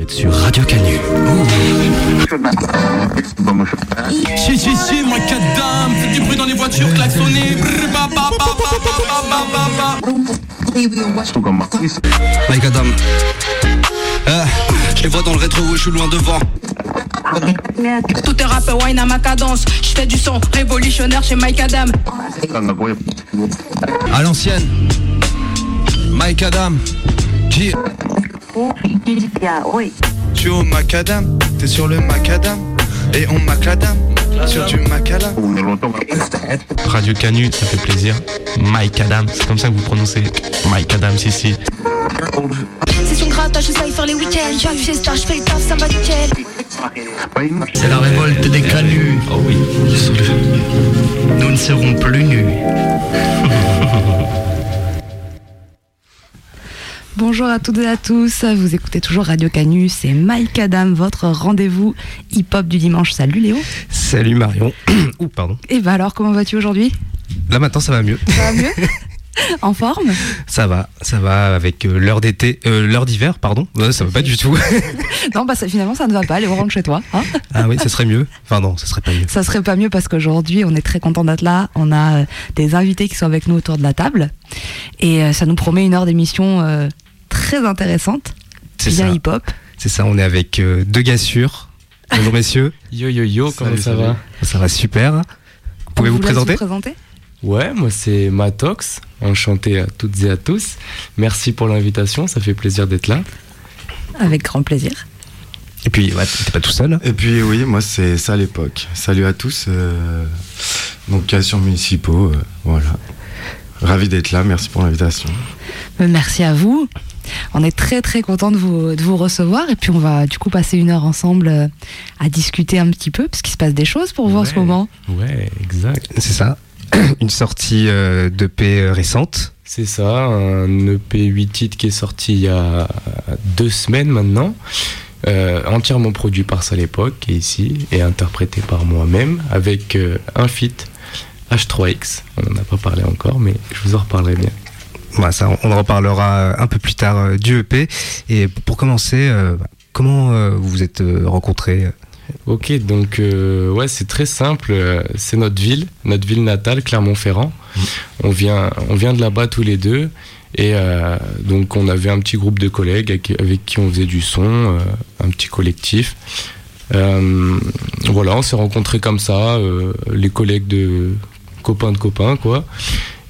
Êtes sur Radio Canu. Si, si, si, moi, quatre dames, faites du bruit dans les voitures, klaxonnez. Mike Adam. Euh, je les vois dans le rétro, je suis loin devant. Tout est rap, wine à ma cadence. Je fais du son révolutionnaire chez Mike Adam. À l'ancienne. Mike Adam. Qui... Tu es au macadam, t'es sur le macadam et on macadam sur du macadam. Radio Canu, ça fait plaisir. Mike Adams, c'est comme ça que vous prononcez Mike Adams ici. C'est son grattage, je sais faire les week-ends. J'arrive chez Star, je fais le taf, ça va nickel. C'est la révolte des canus. Oh oui, Nous ne serons plus nus. Bonjour à toutes et à tous, vous écoutez toujours Radio Canu, c'est Mike Adam, votre rendez-vous hip-hop du dimanche. Salut Léo. Salut Marion. Ouh, pardon. Et bah alors, comment vas-tu aujourd'hui? Là maintenant ça va mieux. Ça va mieux? En forme? Ça va, ça va avec euh, l'heure d'été, euh, l'heure d'hiver, pardon. Ouais, ça va pas du tout. Non, bah ça- finalement ça ne va pas, Léo rentre chez toi. hein. ah oui, ça serait mieux. Enfin non, ça serait pas mieux. ça serait pas mieux parce qu'aujourd'hui on est très content d'être là, on a euh, des invités qui sont avec nous autour de la table et ça nous promet une heure d'émission euh, très intéressante, C'est bien hip-hop. C'est ça. On est avec euh, deux gars sûrs. Bonjour messieurs. Yo yo yo, comment ça va? Ça va super. Vous pouvez On vous présenter? présenter? Ouais, moi c'est Matox, enchanté à toutes et à tous. Merci pour l'invitation, ça fait plaisir d'être là. Avec grand plaisir. Et puis ouais, t'es pas tout seul. Et puis oui, moi c'est ça à l'époque. Salut à tous. euh, donc création municipaux, euh, voilà. Ravi d'être là, merci pour l'invitation. Merci à vous. On est très très content de vous, de vous recevoir et puis on va du coup passer une heure ensemble euh, à discuter un petit peu parce qu'il se passe des choses pour vous en ce moment. Ouais, exact. C'est ça. Une sortie euh, de paix récente. C'est ça, un EP 8 titres qui est sorti il y a deux semaines maintenant, euh, entièrement produit par ça à l'époque, est ici, et interprété par moi-même, avec euh, un feat H3X. On n'en a pas parlé encore, mais je vous en reparlerai bien. Ça, on en reparlera un peu plus tard euh, du EP. Et pour commencer, euh, comment euh, vous vous êtes euh, rencontrés Ok, donc euh, ouais, c'est très simple. euh, C'est notre ville, notre ville natale, Clermont-Ferrand. On vient, on vient de là-bas tous les deux. Et euh, donc on avait un petit groupe de collègues avec, avec qui on faisait du son, euh, un petit collectif. Euh, voilà, on s'est rencontrés comme ça, euh, les collègues de copains de copains, quoi.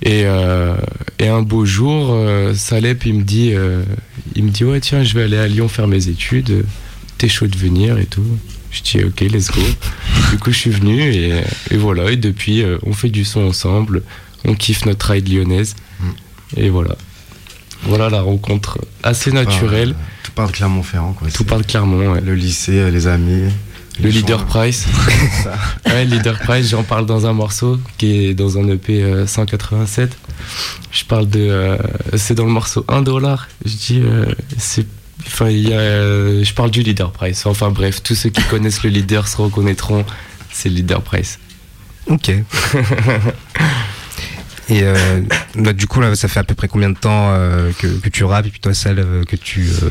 Et, euh, et un beau jour, euh, Salep, il me dit, euh, il me dit ouais tiens, je vais aller à Lyon faire mes études. T'es chaud de venir et tout. Je dis ok, let's go. du coup, je suis venu et, et voilà. Et depuis, on fait du son ensemble. On kiffe notre ride lyonnaise. Et voilà. Voilà la rencontre assez naturelle. Tout part de Clermont-Ferrand, quoi. Tout part de Clermont. ouais. Le lycée, les amis. Le leader price. Ouais, Leader Price, j'en parle dans un morceau qui est dans un EP euh, 187. Je parle de. euh, c'est dans le morceau 1 dollar. Je dis. euh, c'est. Enfin, il y a, euh, je parle du Leader Price. Enfin bref, tous ceux qui connaissent le leader se reconnaîtront. C'est Leader Price. Ok. Et euh, bah, du coup, là, ça fait à peu près combien de temps euh, que, que tu rappes et puis toi, celle euh, que tu, euh,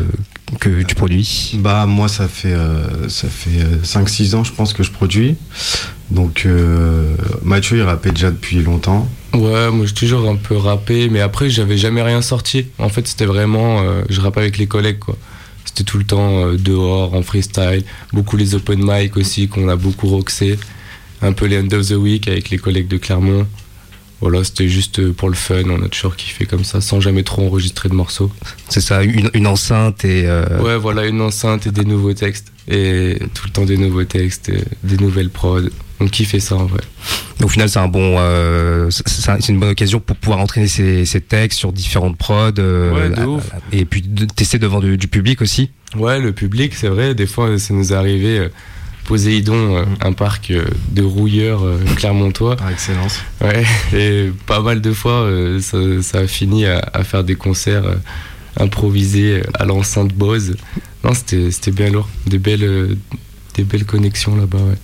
que tu produis? Bah moi ça fait euh, ça fait 5-6 ans je pense que je produis. Donc euh, Mathieu il rappait déjà depuis longtemps. Ouais, moi j'ai toujours un peu rappé, mais après j'avais jamais rien sorti. En fait, c'était vraiment. euh, je rappais avec les collègues quoi. C'était tout le temps euh, dehors, en freestyle. Beaucoup les open mic aussi, qu'on a beaucoup roxé. Un peu les end of the week avec les collègues de Clermont. Voilà, c'était juste pour le fun. On a toujours kiffé comme ça, sans jamais trop enregistrer de morceaux. C'est ça, une, une enceinte et. euh, Ouais, voilà, une enceinte et des nouveaux textes. Et tout le temps des nouveaux textes, des nouvelles prods. On kiffait ça en vrai. Au final, c'est un bon, euh, c'est- une bonne occasion pour pouvoir entraîner ses, ses textes sur différentes prods. euh, Ouais, de ouf. et puis de tester devant du, du public aussi. Ouais, le public, c'est vrai, des fois, ça nous est arrivé. Poséidon, euh, un parc euh, de rouilleurs euh, clermontois. Par excellence. Ouais, et pas mal de fois, ça, ça a fini à, à faire des concerts improvisés à l'enceinte Bose. Non, c'était c'était bien lourd. Des belles, des belles connexions là-bas, ouais.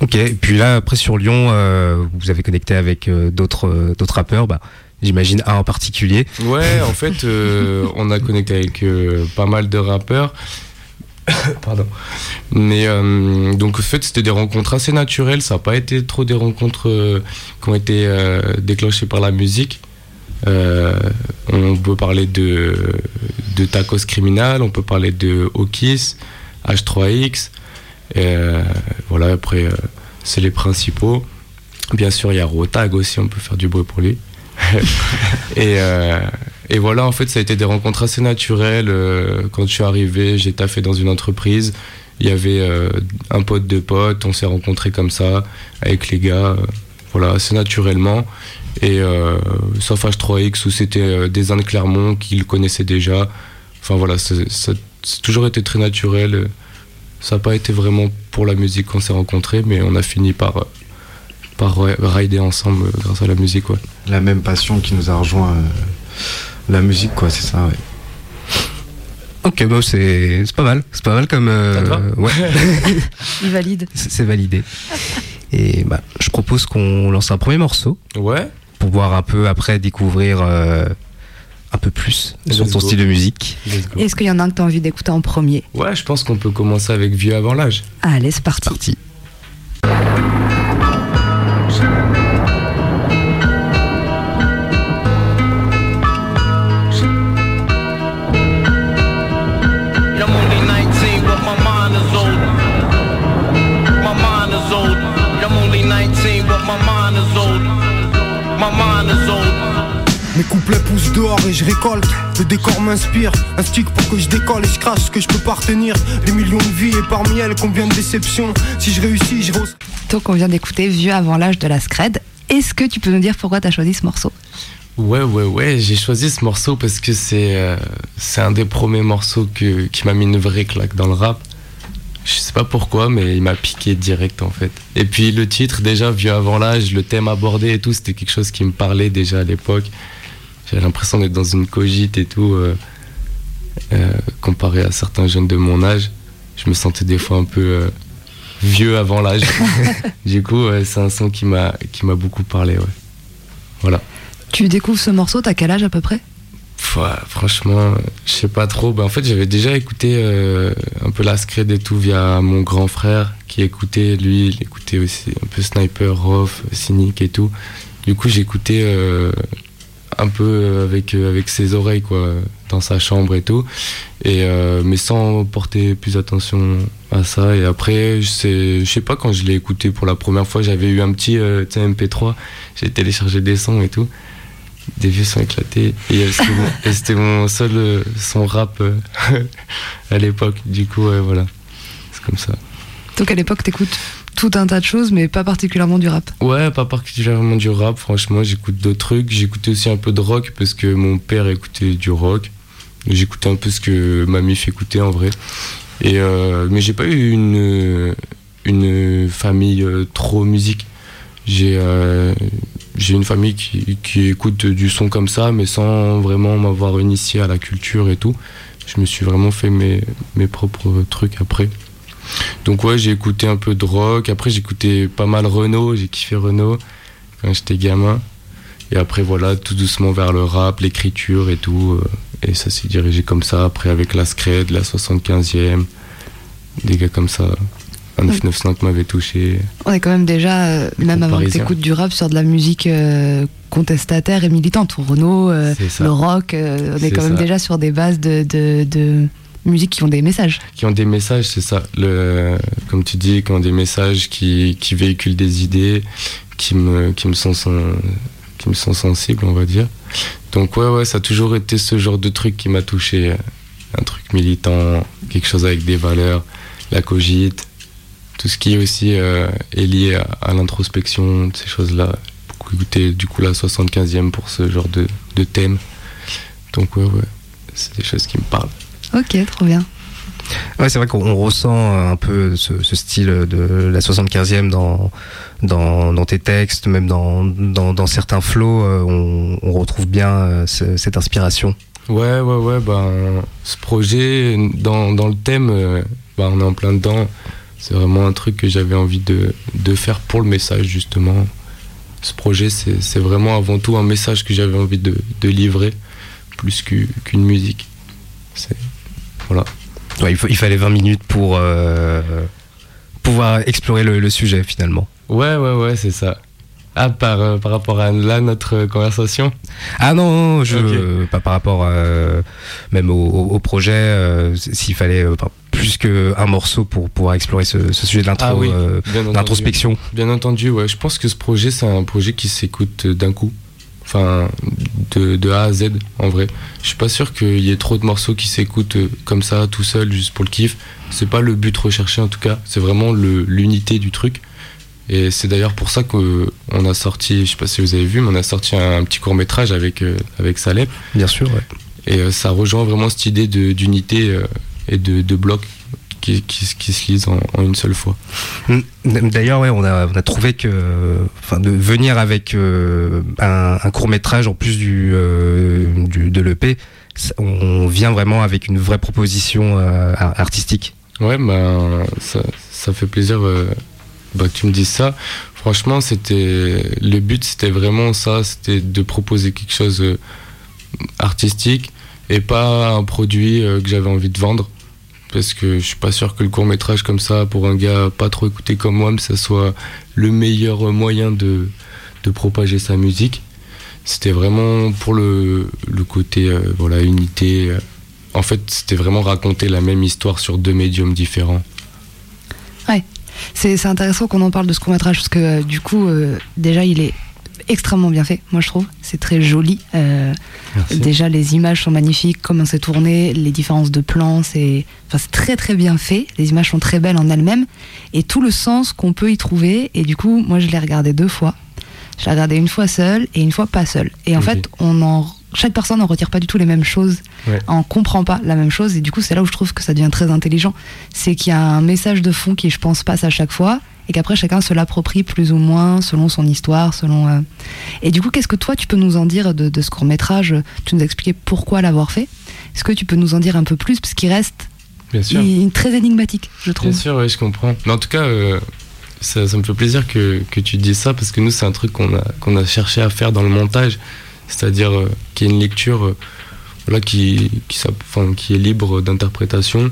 Ok. Et puis là, après sur Lyon, euh, vous avez connecté avec euh, d'autres euh, d'autres rappeurs. Bah, J'imagine un en particulier. Ouais, en fait, euh, on a connecté avec euh, pas mal de rappeurs. Pardon. Mais euh, donc, en fait, c'était des rencontres assez naturelles. Ça n'a pas été trop des rencontres euh, qui ont été euh, déclenchées par la musique. On peut parler de, Tacos Criminal, on peut parler de Okis, H3X. Euh, voilà, après, c'est les principaux. Bien sûr, il y a Rotag aussi, on peut faire du bruit pour lui. et, et voilà, en fait, ça a été des rencontres assez naturelles. Euh, quand je suis arrivé, j'ai taffé dans une entreprise. Il y avait euh, un pote de pote, on s'est rencontrés comme ça, avec les gars, euh, voilà, assez naturellement. Et sauf H3X où c'était des uns de Clermont qui le connaissaient déjà. Enfin voilà, ça c'est toujours été très naturel. Ça n'a pas été vraiment pour la musique qu'on s'est rencontrés, mais on a fini par, par rider ensemble grâce à la musique. La même passion qui nous a rejoint, la musique, quoi, c'est ça, ouais. Ok, bah c'est c'est pas mal. C'est pas mal comme. euh, ouais, Il valide. c'est validé. Et bah, je propose qu'on lance un premier morceau Ouais, pour pouvoir un peu après découvrir euh, un peu plus sur Let's ton go. style de musique. Est-ce qu'il y en a un que tu as envie d'écouter en premier? Ouais, je pense qu'on peut commencer avec Vieux avant l'âge. Allez, c'est parti. Parti. Dehors et je récolte Le décor m'inspire Un stick pour que je décolle et je crache ce que je peux pas retenir Des millions de vies et parmi elles combien de déceptions Si je réussis je rose Donc, on vient d'écouter Vieux avant l'âge de la Scred. Est-ce que tu peux nous dire pourquoi tu as choisi ce morceau? Ouais, ouais, ouais, j'ai choisi ce morceau parce que c'est euh, c'est un des premiers morceaux que, qui m'a mis une vraie claque dans le rap. Je sais pas pourquoi, mais il m'a piqué direct en fait. Et puis le titre, déjà, Vieux avant l'âge, le thème abordé et tout, c'était quelque chose qui me parlait déjà à l'époque. J'avais l'impression d'être dans une cogite et tout, euh, euh, comparé à certains jeunes de mon âge. Je me sentais des fois un peu euh, vieux avant l'âge. du coup, c'est un son qui m'a qui m'a beaucoup parlé, ouais. Voilà. Tu découvres ce morceau, t'as quel âge à peu près? Ouais, franchement, je sais pas trop. Ben, en fait, j'avais déjà écouté euh, un peu la scred et tout via mon grand frère qui écoutait, lui, il écoutait aussi un peu Sniper, Rof, Cynic et tout. Du coup, j'écoutais euh, un peu euh, avec, euh, avec ses oreilles, quoi, dans sa chambre et tout. Et, euh, mais sans porter plus attention à ça. Et après, je sais, je sais pas, quand je l'ai écouté pour la première fois, j'avais eu un petit euh, tu sais, MP3, j'ai téléchargé des sons et tout. Des vieux sons éclatés. Et c'était mon, seul son rap à l'époque. Du coup ouais, voilà. C'est comme ça. Donc, à l'époque, t'écoutes tout un tas de choses, mais pas particulièrement du rap. ouais pas particulièrement du rap franchement j'écoute d'autres trucs j'écoutais aussi un peu de rock parce que mon père écoutait du rock j'écoutais un peu ce que ma mif écoutait en vrai et euh, mais j'ai pas eu une une famille euh, trop musique j'ai euh, j'ai une famille qui, qui écoute du son comme ça, mais sans vraiment m'avoir initié à la culture et tout. Je me suis vraiment fait mes, mes propres trucs après. Donc ouais, j'ai écouté un peu de rock. Après, j'écoutais pas mal Renault. J'ai kiffé Renault quand j'étais gamin. Et après, voilà, tout doucement vers le rap, l'écriture et tout. euh, Et ça s'est dirigé comme ça. Après, avec la Scred, la 75e, des gars comme ça. Un 995 m'avait touché. On est quand même déjà, euh, même avant que parisiens. t'écoutes du rap, sur de la musique euh, contestataire et militante. Renault, euh, le rock, on est, quand même déjà sur des bases de, de, de musique qui ont des messages. qui ont des messages, c'est ça. Le, comme tu dis, qui ont des messages qui, qui véhiculent des idées, qui me, qui me sont, qui me sont sensibles, on va dire. Donc ouais, ouais, ça a toujours été ce genre de truc qui m'a touché. Un truc militant, quelque chose avec des valeurs, la cogite, tout ce qui aussi euh, est lié à, à l'introspection, ces choses-là. Beaucoup écouté du coup la 75e pour ce genre de, de thème. Donc ouais, ouais, c'est des choses qui me parlent. Ok, trop bien. Ouais, c'est vrai qu'on on ressent un peu ce, ce style de la 75e dans, dans, dans tes textes, même dans, dans, dans certains flows, euh, on, on retrouve bien euh, ce- cette inspiration. Ouais, ouais, ouais, ben, ce projet, dans, dans le thème, euh, ben, on est en plein dedans. C'est vraiment un truc que j'avais envie de, de faire pour le message, justement. Ce projet, c'est c'est vraiment avant tout un message que j'avais envie de, de livrer, plus qu'u- qu'une musique. C'est- Voilà. Ouais, il, faut- il fallait 20 minutes pour euh, pouvoir explorer le, le sujet finalement. Ouais, ouais, ouais, c'est ça. Ah, par, euh, par rapport à là, notre conversation? Ah non, non, je, pas par rapport euh, même au, au- au projet, s'il fallait plus qu'un morceau pour pouvoir explorer ce, ce sujet de l'intro, Ah oui, bien entendu. l'introspection. Bien entendu, ouais. Je pense que ce projet, c'est un projet qui s'écoute d'un coup. Enfin, de, de A à Z, en vrai. Je suis pas sûr qu'il y ait trop de morceaux qui s'écoutent euh, comme ça, tout seul, juste pour le kiff. C'est pas le but recherché, en tout cas. C'est vraiment l'unité du truc. Et c'est d'ailleurs pour ça qu'on a sorti, je sais pas si vous avez vu, mais on a sorti un, petit court métrage avec, euh, avec Salep. Bien sûr, ouais. Et euh, ça rejoint vraiment cette idée d'unité euh, et de, de bloc qui, qui, se- qui se lisent en- en une seule fois. D'ailleurs, ouais, on a, on a trouvé que, enfin, de venir avec euh, un, court métrage en plus du, euh, du- de l'EP, on vient vraiment avec une vraie proposition euh, ar- artistique. Ouais, ben ça, ça fait plaisir bah, que tu me dises ça. Franchement, c'était le but, c'était vraiment ça, c'était de proposer quelque chose artistique et pas un produit que j'avais envie de vendre. Parce que je suis pas sûr que le court métrage comme ça, pour un gars pas trop écouté comme moi, ça soit le meilleur moyen de, de propager sa musique. C'était vraiment pour le, le côté euh, voilà unité. euh, en fait, c'était vraiment raconter la même histoire sur deux médiums différents. Ouais, c'est intéressant qu'on en parle de ce court métrage parce que euh, du coup, déjà, il est extrêmement bien fait, moi je trouve. C'est très joli. Euh, déjà, les images sont magnifiques, comment c'est tourné, les différences de plans, c'est enfin, c'est très très bien fait. Les images sont très belles en elles-mêmes et tout le sens qu'on peut y trouver. Et du coup, moi je l'ai regardé deux fois. Je l'ai regardé une fois seule et une fois pas seule. Et en fait, on en, chaque personne n'en retire pas du tout les mêmes choses, Ouais. on comprend pas la même chose. Et du coup, c'est là où je trouve que ça devient très intelligent. C'est qu'il y a un message de fond qui, je pense, passe à chaque fois et qu'après chacun se l'approprie plus ou moins selon son histoire, selon. euh, Et du coup, qu'est-ce que toi tu peux nous en dire de, de ce court métrage? Tu nous as expliqué pourquoi l'avoir fait. Est-ce que tu peux nous en dire un peu plus parce qu'il reste Bien sûr. il- très énigmatique, je trouve. Bien sûr, oui, je comprends. Mais en tout cas, euh, ça, ça me fait plaisir que, que tu dises ça parce que nous, c'est un truc qu'on a, qu'on a cherché à faire dans le montage. C'est-à-dire euh, qu'il y ait une lecture euh, voilà, qui, qui, est libre d'interprétation,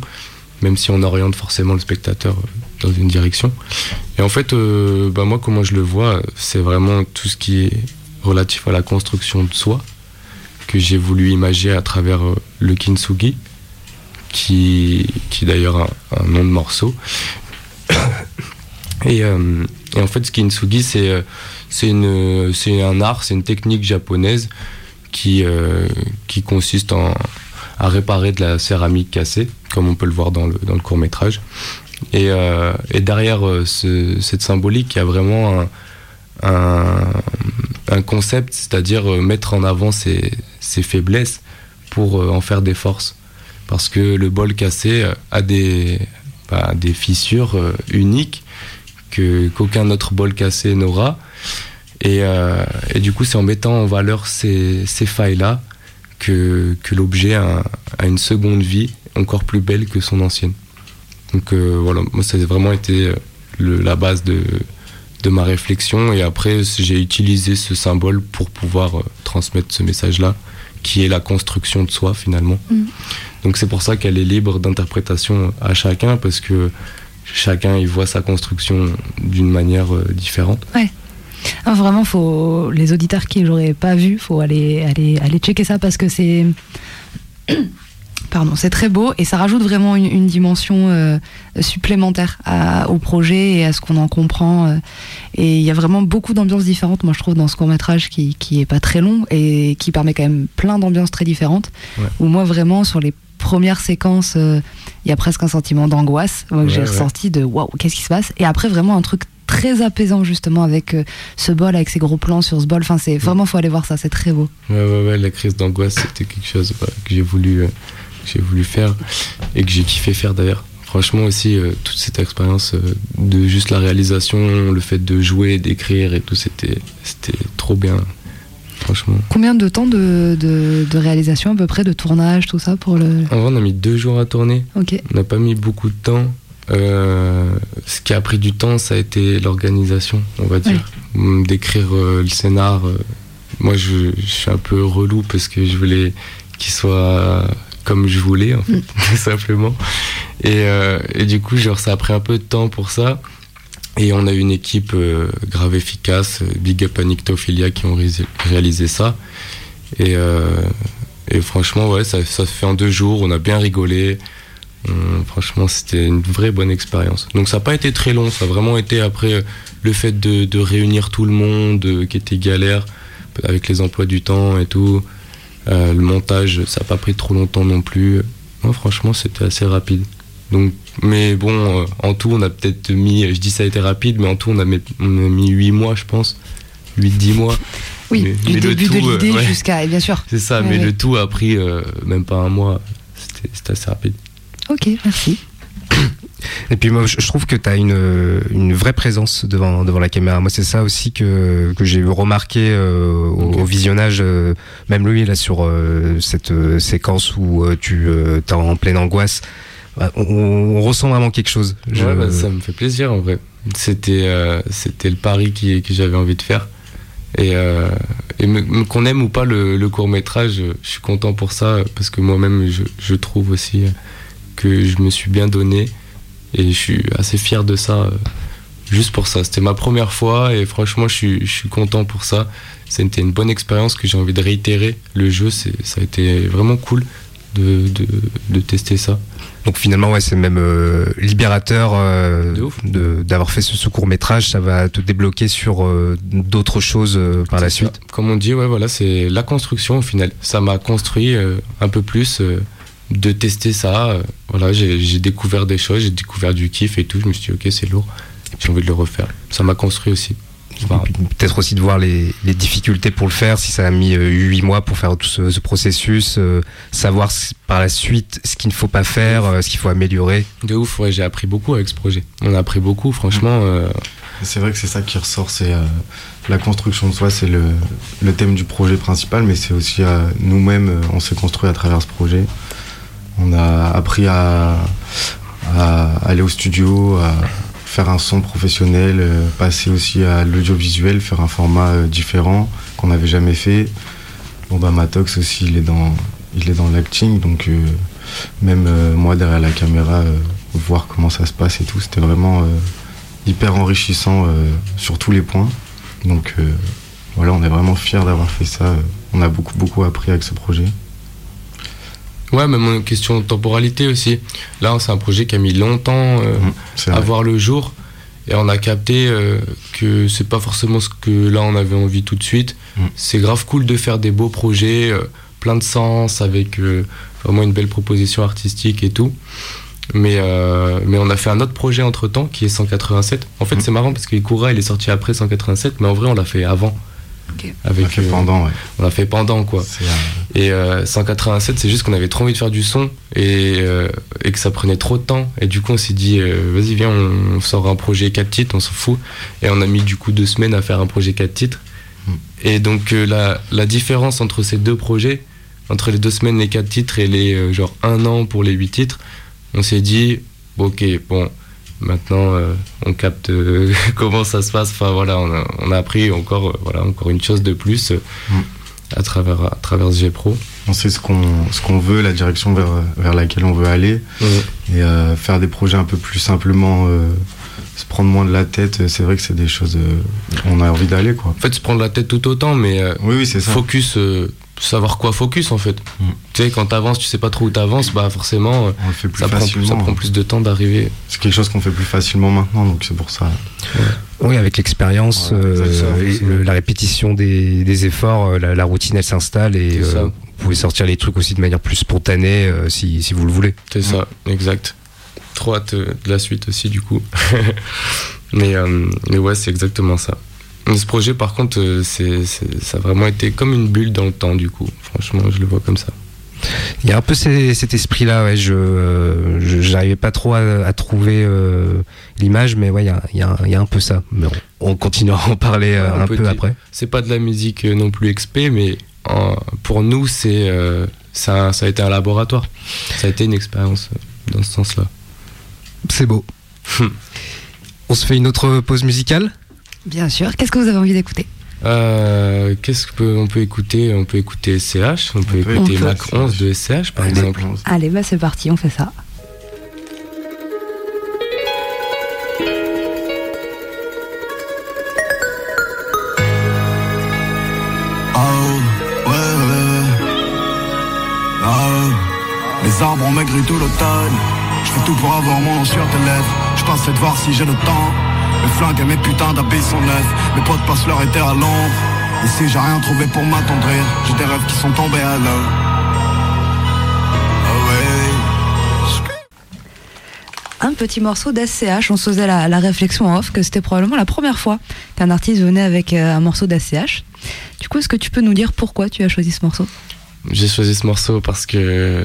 même si on oriente forcément le spectateur euh, dans une direction. Et en fait, bah, moi, comment je le vois, c'est vraiment tout ce qui est relatif à la construction de soi que j'ai voulu imager à travers le kintsugi, qui, qui est d'ailleurs un, nom de morceau. Et, et en fait, ce kintsugi, c'est c'est un art, c'est une technique japonaise qui, euh, qui consiste en, à réparer de la céramique cassée, comme on peut le voir dans le, dans le court métrage. Et, euh, et derrière euh, ce- cette symbolique, il y a vraiment un, un, concept, c'est-à-dire mettre en avant ses, ses faiblesses pour en faire des forces. Parce que le bol cassé a des, bah, des fissures uniques que qu'aucun autre bol cassé n'aura. Et, euh, et du coup, c'est en mettant en valeur ces, ces failles-là que, que l'objet a, a une seconde vie encore plus belle que son ancienne. Donc euh, voilà, moi, ça a vraiment été euh, le- la base de, de ma réflexion. Et après, j'ai utilisé ce symbole pour pouvoir euh, transmettre ce message-là, qui est la construction de soi finalement. Mm. Donc c'est pour ça qu'elle est libre d'interprétation à chacun, parce que chacun il voit sa construction d'une manière différente. Ah, vraiment, faut les auditeurs qui l'auraient pas vu, faut aller aller aller checker ça parce que c'est pardon, c'est très beau et ça rajoute vraiment une, une dimension euh, supplémentaire à- au projet et à ce qu'on en comprend. euh. et il y a vraiment beaucoup d'ambiances différentes, moi je trouve, dans ce court métrage qui qui est pas très long et qui permet quand même plein d'ambiances très différentes. Ouais. Où moi vraiment sur les premières séquences, euh, il y a presque un sentiment d'angoisse moi, que Ouais, j'ai ouais. ressenti de waouh, qu'est-ce qui se passe? Et après vraiment un truc très apaisant justement avec euh, ce bol, avec ces gros plans sur ce bol. Enfin, c'est vraiment faut aller voir ça, c'est très beau. Ouais, ouais, ouais, la crise d'angoisse, c'était quelque chose ouais, que j'ai voulu, euh, j'ai voulu faire et que j'ai kiffé faire d'ailleurs. Franchement aussi, euh, toute cette expérience de juste la réalisation, le fait de jouer, d'écrire et tout, c'était, c'était trop bien. Franchement. Combien de temps de, de, de réalisation à peu près, de tournage, tout ça pour le. En vrai, on a mis deux jours à tourner. Ok. On n'a pas mis beaucoup de temps. Euh, ce qui a pris du temps, ça a été l'organisation, on va dire. D'écrire euh, le scénar. euh, moi, je, je suis un peu relou parce que je voulais qu'il soit comme je voulais, en fait, tout simplement. Et, et du coup, genre, ça a pris un peu de temps pour ça. Et on a une équipe euh, grave efficace, Big Up à Nictophilia, qui ont ré- réalisé ça. Et, euh, et franchement, ouais, ça, ça se fait en deux jours. On a bien rigolé. Hum, franchement, c'était une vraie bonne expérience. Donc, ça n'a pas été très long. Ça a vraiment été après euh, le fait de, de réunir tout le monde, euh, qui était galère, avec les emplois du temps et tout. Euh, le montage, ça n'a pas pris trop longtemps non plus. Non, franchement, c'était assez rapide. Donc, mais bon, euh, en tout, on a peut-être mis, je dis ça a été rapide, mais en tout, on a, mis, on a mis 8 mois, je pense. 8-10 mois. Oui, Mais- du mais début tout, de l'idée ouais. jusqu'à. Bien sûr. C'est ça, Ouais, mais ouais. le tout a pris même pas un mois. C'était assez rapide. Ok, merci. Et puis moi, je trouve que tu as une, une vraie présence devant, devant la caméra. Moi, c'est ça aussi que, que j'ai remarqué euh, au, au visionnage, euh, même lui, là, sur euh, cette euh, séquence où euh, tu es en pleine angoisse. Bah, On, on ressent vraiment quelque chose. Je- Ouais, bah, ça me fait plaisir en vrai. C'était euh, c'était le pari qui, que j'avais envie de faire. Et, euh, qu'on aime ou pas le, le court métrage, je suis content pour ça parce que moi-même je, je trouve aussi que je me suis bien donné et je suis assez fier de ça. euh, Juste pour ça, c'était ma première fois et franchement je suis, je suis content pour ça. C'était une bonne expérience que j'ai envie de réitérer. Le jeu, c'est- ça a été vraiment cool de, de, de tester ça. Donc finalement, ouais, c'est même euh, libérateur euh, d'avoir fait ce, court métrage. Ça va te débloquer sur euh, d'autres choses par la ça. suite. Comme on dit, ouais, voilà, c'est la construction au final. Ça m'a construit un peu plus de tester ça. euh, voilà, j'ai découvert des choses, j'ai découvert du kiff et tout. Je me suis dit, ok, c'est lourd. J'ai envie de le refaire. Ça m'a construit aussi. Enfin, Peut-être aussi de voir les, les difficultés pour le faire, si ça a mis euh, huit mois pour faire tout ce, ce processus, euh, savoir si- par la suite ce qu'il ne faut pas faire, euh, ce qu'il faut améliorer. de ouf, ouais, j'ai appris beaucoup avec ce projet. On a appris beaucoup, franchement. euh, Et C'est vrai que c'est ça qui ressort, c'est euh, la construction de soi, c'est le, le thème du projet principal, mais c'est aussi euh, nous-mêmes, on s'est construit à travers ce projet. On a appris à, aller au studio, à faire un son professionnel, euh, passer aussi à l'audiovisuel, faire un format euh, différent qu'on n'avait jamais fait. Bon bah Matox aussi, il est dans, il est l'acting, donc euh, même moi derrière la caméra, voir comment ça se passe et tout, c'était vraiment hyper enrichissant sur tous les points. Donc voilà, on est vraiment fiers d'avoir fait ça. On a beaucoup beaucoup appris avec ce projet. Ouais, même en question de temporalité aussi. Là, c'est un projet qui a mis longtemps euh, c'est à voir le jour. Et on a capté euh, que c'est pas forcément ce que là on avait envie tout de suite. Mhm. C'est grave cool de faire des beaux projets, euh, plein de sens, avec euh, vraiment une belle proposition artistique et tout. Mais, mais on a fait un autre projet entre temps qui est 187. En fait, Mhm. c'est marrant parce que Ikura il est sorti après 187, mais en vrai, on l'a fait avant. Avec, On a fait euh, pendant, ouais. on l'a fait pendant quoi. Euh, Et euh, 187, c'est juste qu'on avait trop envie de faire du son et, euh, et que ça prenait trop de temps. Et du coup, on s'est dit, euh, vas-y, viens, on, on sort un projet 4 titres, on s'en fout. Et on a mis du coup deux semaines à faire un projet 4 titres. Mm. Et donc, euh, la, la différence entre ces deux projets, entre les deux semaines, les 4 titres et les euh, genre un an pour les 8 titres, on s'est dit, ok, bon, maintenant euh, on capte euh, comment ça se passe. Enfin voilà, on a, on a appris encore, euh, voilà, encore une chose de plus Mm. à travers, à travers G-Pro. on sait ce qu'on ce qu'on veut, la direction vers, vers laquelle on veut aller. Et euh, faire des projets un peu plus simplement, euh, se prendre moins de la tête, c'est vrai que c'est des choses. euh, on a envie d'aller, quoi. En fait, se prendre la tête tout autant, mais Oui, oui, c'est ça. focus, savoir quoi focus en fait. Mm. Tu sais, quand t'avances, tu sais pas trop où t'avances, bah forcément, euh, On le fait plus ça, prend, facilement. ça prend plus de temps d'arriver. C'est quelque chose qu'on fait plus facilement maintenant, donc c'est pour ça. Oui, avec l'expérience euh, le- la répétition des, des efforts, euh, la, la routine elle s'installe et euh, vous pouvez sortir les trucs aussi de manière plus spontanée euh, si, si vous le voulez. C'est ça, exact. Trop hâte de la suite aussi, du coup. mais, euh, mais ouais, c'est exactement ça. Mais ce projet, par contre, euh, c'est, c'est- ça a vraiment été comme une bulle dans le temps, du coup. Franchement, je le vois comme ça. Il y a un peu ces- cet esprit-là, ouais, je euh, je- j'arrivais pas trop à, à trouver euh, l'image, mais ouais, il y a, il y a- il y a un peu ça. Mais on, on continuera à en parler euh, un peu dire- après. C'est pas de la musique euh, non plus expé, mais en- pour nous, c'est, euh, ça, ça a été un laboratoire. Ça a été une expérience euh, dans ce sens-là. C'est beau. on se fait une autre pause musicale? Bien sûr. Qu'est-ce que vous avez envie d'écouter? Euh, Qu'est-ce qu'on peut, on peut écouter? On peut écouter SCH, on peut On peut écouter écouter Mac SCH. 11 de SCH par exemple. 11. Allez, bah c'est parti, on fait ça. Ah ouais, ouais, ouais. Ah. Les arbres ont maigri tout l'automne. Je fais tout pour avoir mon nom sur tes lèvres. Je passais de voir si j'ai le temps. Mes flingues et mes putains d'habits sont neufs. Mes potes passent leur été à l'ombre. Et si j'ai rien trouvé pour m'attendrir, j'ai des rêves qui sont tombés à l'eau. Ah ouais. Un petit morceau d'SCH, on se faisait la, la réflexion en off que c'était probablement la première fois qu'un artiste venait avec euh, un morceau d'SCH. Du coup, est-ce que tu peux nous dire pourquoi tu as choisi ce morceau? J'ai choisi ce morceau parce que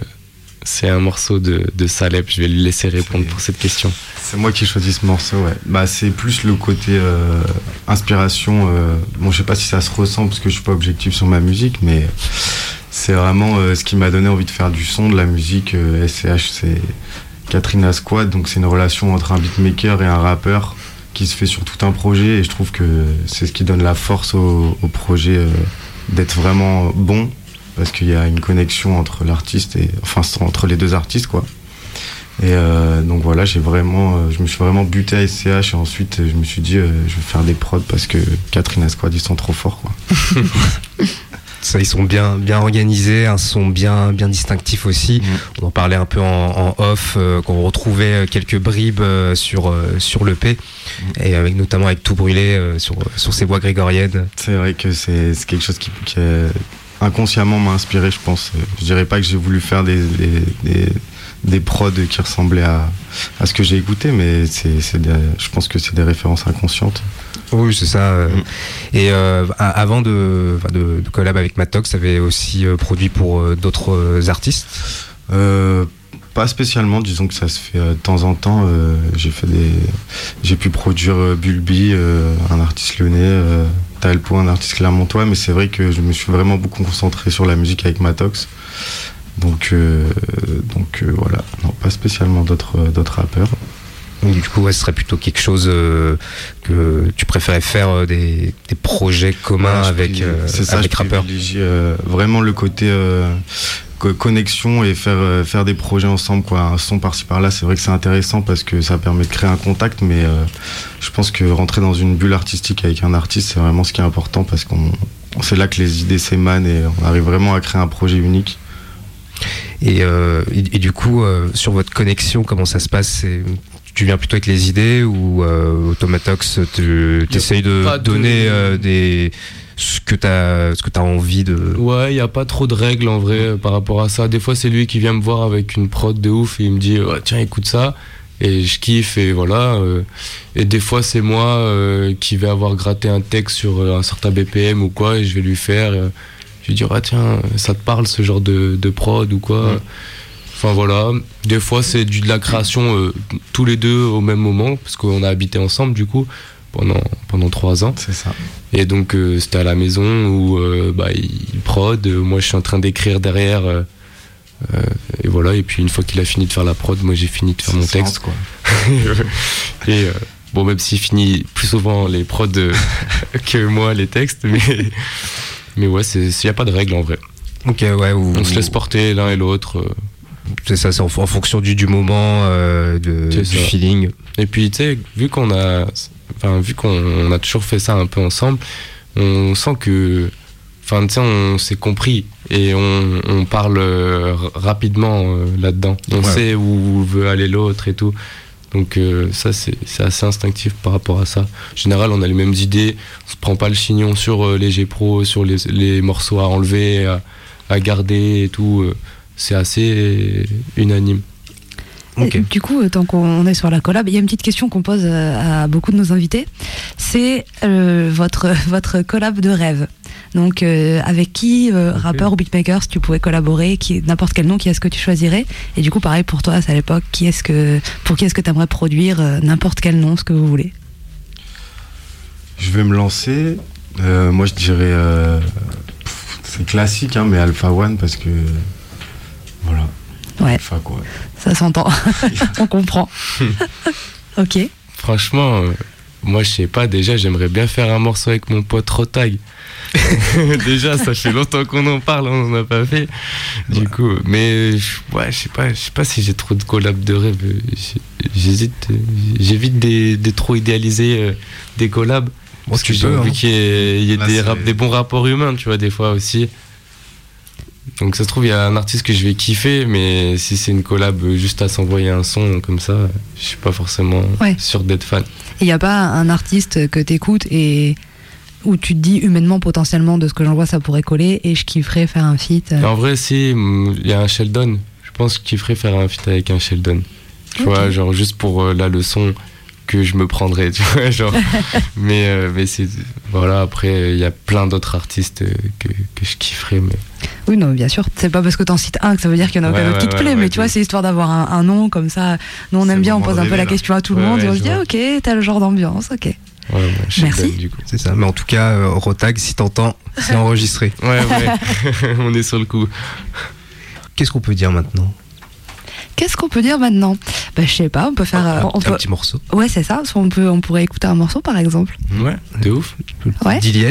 c'est un morceau de, de Salep. Je vais lui laisser répondre pour cette question. C'est moi qui ai choisi ce morceau, ouais. Bah, c'est plus le côté euh, inspiration. euh, bon, je sais pas si ça se ressent parce que je suis pas objectif sur ma musique, mais c'est vraiment euh, ce qui m'a donné envie de faire du son, de la musique. SCH, c'est Catherine Asquad, donc c'est une relation entre un beatmaker et un rappeur qui se fait sur tout un projet, et je trouve que c'est ce qui donne la force au, au projet d'être vraiment bon, parce qu'il y a une connexion entre l'artiste et enfin entre les deux artistes, quoi. Et euh, donc voilà, j'ai vraiment, euh, je me suis vraiment buté à SCH et ensuite euh, je me suis dit, euh, je vais faire des prods parce que Catherine Asquad ils sont trop forts quoi. Ça, ils sont bien, bien organisés, un son bien, bien distinctif aussi. On en parlait un peu en, en off, euh, qu'on retrouvait quelques bribes euh, sur, euh, sur l'EP, et avec, notamment avec Tout Brûlé sur, sur ses voix grégoriennes. C'est vrai que c'est quelque chose qui, qui inconsciemment m'a inspiré, je pense. Je dirais pas que j'ai voulu faire des, des, des, des prods qui ressemblaient à, à ce que j'ai écouté, mais c'est c'est des- je pense que c'est des références inconscientes. Oui, c'est ça. Mm. Et euh, avant de, de, de collab avec Matox, ça avait aussi euh, produit pour euh, d'autres artistes? Euh, pas spécialement, disons que ça se fait euh, de temps en temps. euh, j'ai fait des, j'ai pu produire euh, Bulby, euh, un artiste lyonnais, Talpo, un artiste clermontois, mais c'est vrai que je me suis vraiment beaucoup concentré sur la musique avec Matox. Donc, donc voilà, non, pas spécialement d'autres, d'autres rappeurs. Donc, du coup, ouais, ce serait plutôt quelque chose euh, que tu préférais faire euh, des, des projets communs Ouais, avec, euh, c'est ça, avec je rappeurs. vraiment le côté connexion et faire euh, faire des projets ensemble quoi. Un son par-ci par-là c'est vrai que c'est intéressant parce que ça permet de créer un contact mais euh, je pense que rentrer dans une bulle artistique avec un artiste c'est vraiment ce qui est important parce qu'on c'est là que les idées s'émanent et on arrive vraiment à créer un projet unique. Et, euh, et, et du coup, euh, sur votre connexion, comment ça se passe? Tu viens plutôt avec les idées ou euh, Automatox, tu essayes de donner euh, des ce que tu as envie de Ouais, il n'y a pas trop de règles en vrai par rapport à ça. Des fois, c'est lui qui vient me voir avec une prod de ouf et il me dit Ouais, Tiens, écoute ça. Et je kiffe et voilà. euh. Et des fois, c'est moi euh, qui vais avoir gratté un texte sur euh, un certain BPM ou quoi et je vais lui faire. je vais dire Ah, tiens, ça te parle ce genre de, de prod ou quoi? Ouais. Enfin voilà. Des fois, c'est du- de la création euh, tous les deux au même moment parce qu'on a habité ensemble du coup pendant, pendant trois ans. c'est ça Et donc euh, c'était à la maison où euh, bah, il prod, euh, moi je suis en train d'écrire derrière. et voilà, et puis une fois qu'il a fini de faire la prod, moi j'ai fini de faire mon texte. quoi et bon, même s'il finit plus souvent les prods que moi les textes, mais, mais ouais, il n'y a pas de règle en vrai. Ok, ouais. Ou, On se laisse porter l'un et l'autre. C'est ça, c'est en, en fonction du, du moment, de, du feeling. Et puis, tu sais, vu qu'on a, enfin, vu qu'on on a toujours fait ça un peu ensemble, on sent que, enfin, tu sais, on s'est compris et on, on parle euh, rapidement euh, là-dedans. On Ouais. sait où veut aller l'autre et tout. Donc euh, ça, c'est assez instinctif par rapport à ça. En général, on a les mêmes idées. On se prend pas le chignon sur euh, les G Pro, sur les, les morceaux à enlever, à, à garder et tout. C'est assez unanime. Du coup, euh, tant qu'on est sur la collab, il y a une petite question qu'on pose euh, à beaucoup de nos invités. C'est euh, votre, votre collab de rêve. Donc, euh, avec qui, euh, rappeur ou beatmaker, si tu pouvais collaborer, qui n'importe quel nom, qui est-ce que tu choisirais? Et du coup, pareil pour toi, c'est à l'époque, qui est-ce que, pour qui est-ce que tu aimerais produire n'importe quel nom, ce que vous voulez? Je vais me lancer. Moi je dirais c'est classique hein, mais Alpha One parce que voilà. Ouais. Alpha quoi Ça s'entend. On comprend. ok. Franchement, euh, moi, je sais pas, déjà, j'aimerais bien faire un morceau avec mon pote Rotag. déjà, ça fait longtemps qu'on en parle, on n'en a pas fait. Du coup, mais je- ouais, je sais pas, je sais pas si j'ai trop de collabs de rêve. J'hésite, j'évite des, des trop idéaliser euh, des collabs. parce que tu j'ai envie hein. qu'il y ait, il y ait Là, des, rap- des bons rapports humains, tu vois, des fois aussi. Donc ça se trouve, il y a un artiste que je vais kiffer, mais si c'est une collab juste à s'envoyer un son comme ça, je suis pas forcément Ouais. sûr d'être fan. Il n'y a pas un artiste que t'écoutes et où tu te dis humainement potentiellement de ce que j'en vois ça pourrait coller et je kifferais faire un feat. euh. En vrai, si, mm, il y a un Sheldon. Je pense qu'il ferait faire un feat avec un Sheldon. Tu vois, genre juste pour euh, la leçon que je me prendrais, tu vois, genre. mais euh, mais c'est. Voilà, après, il y a plein d'autres artistes euh, que, que je kifferais, mais. Oui, non, bien sûr. C'est pas parce que t'en cites un que ça veut dire qu'il y en a Ouais, aucun autre ouais, qui te ouais, plaît, ouais, mais tu vois, c'est histoire d'avoir un, un nom comme ça. Nous, on aime bien, on pose un peu la là. question à tout le Ouais, monde et ouais, on se dit, ah, ok, t'as le genre d'ambiance, ok. Ouais, Sheldon, Merci. du coup. C'est ça. Mais en tout cas, euh, Rotag, si t'entends, c'est enregistré. Ouais, ouais. On est sur le coup. Qu'est-ce qu'on peut dire maintenant? Qu'est-ce qu'on peut dire maintenant Bah, je sais pas, on peut faire. euh, un, on un peut... petit morceau. Ouais, c'est ça. Soit on, peut, on pourrait écouter un morceau, par exemple. Ouais, de ouf. Ouais. Dilies.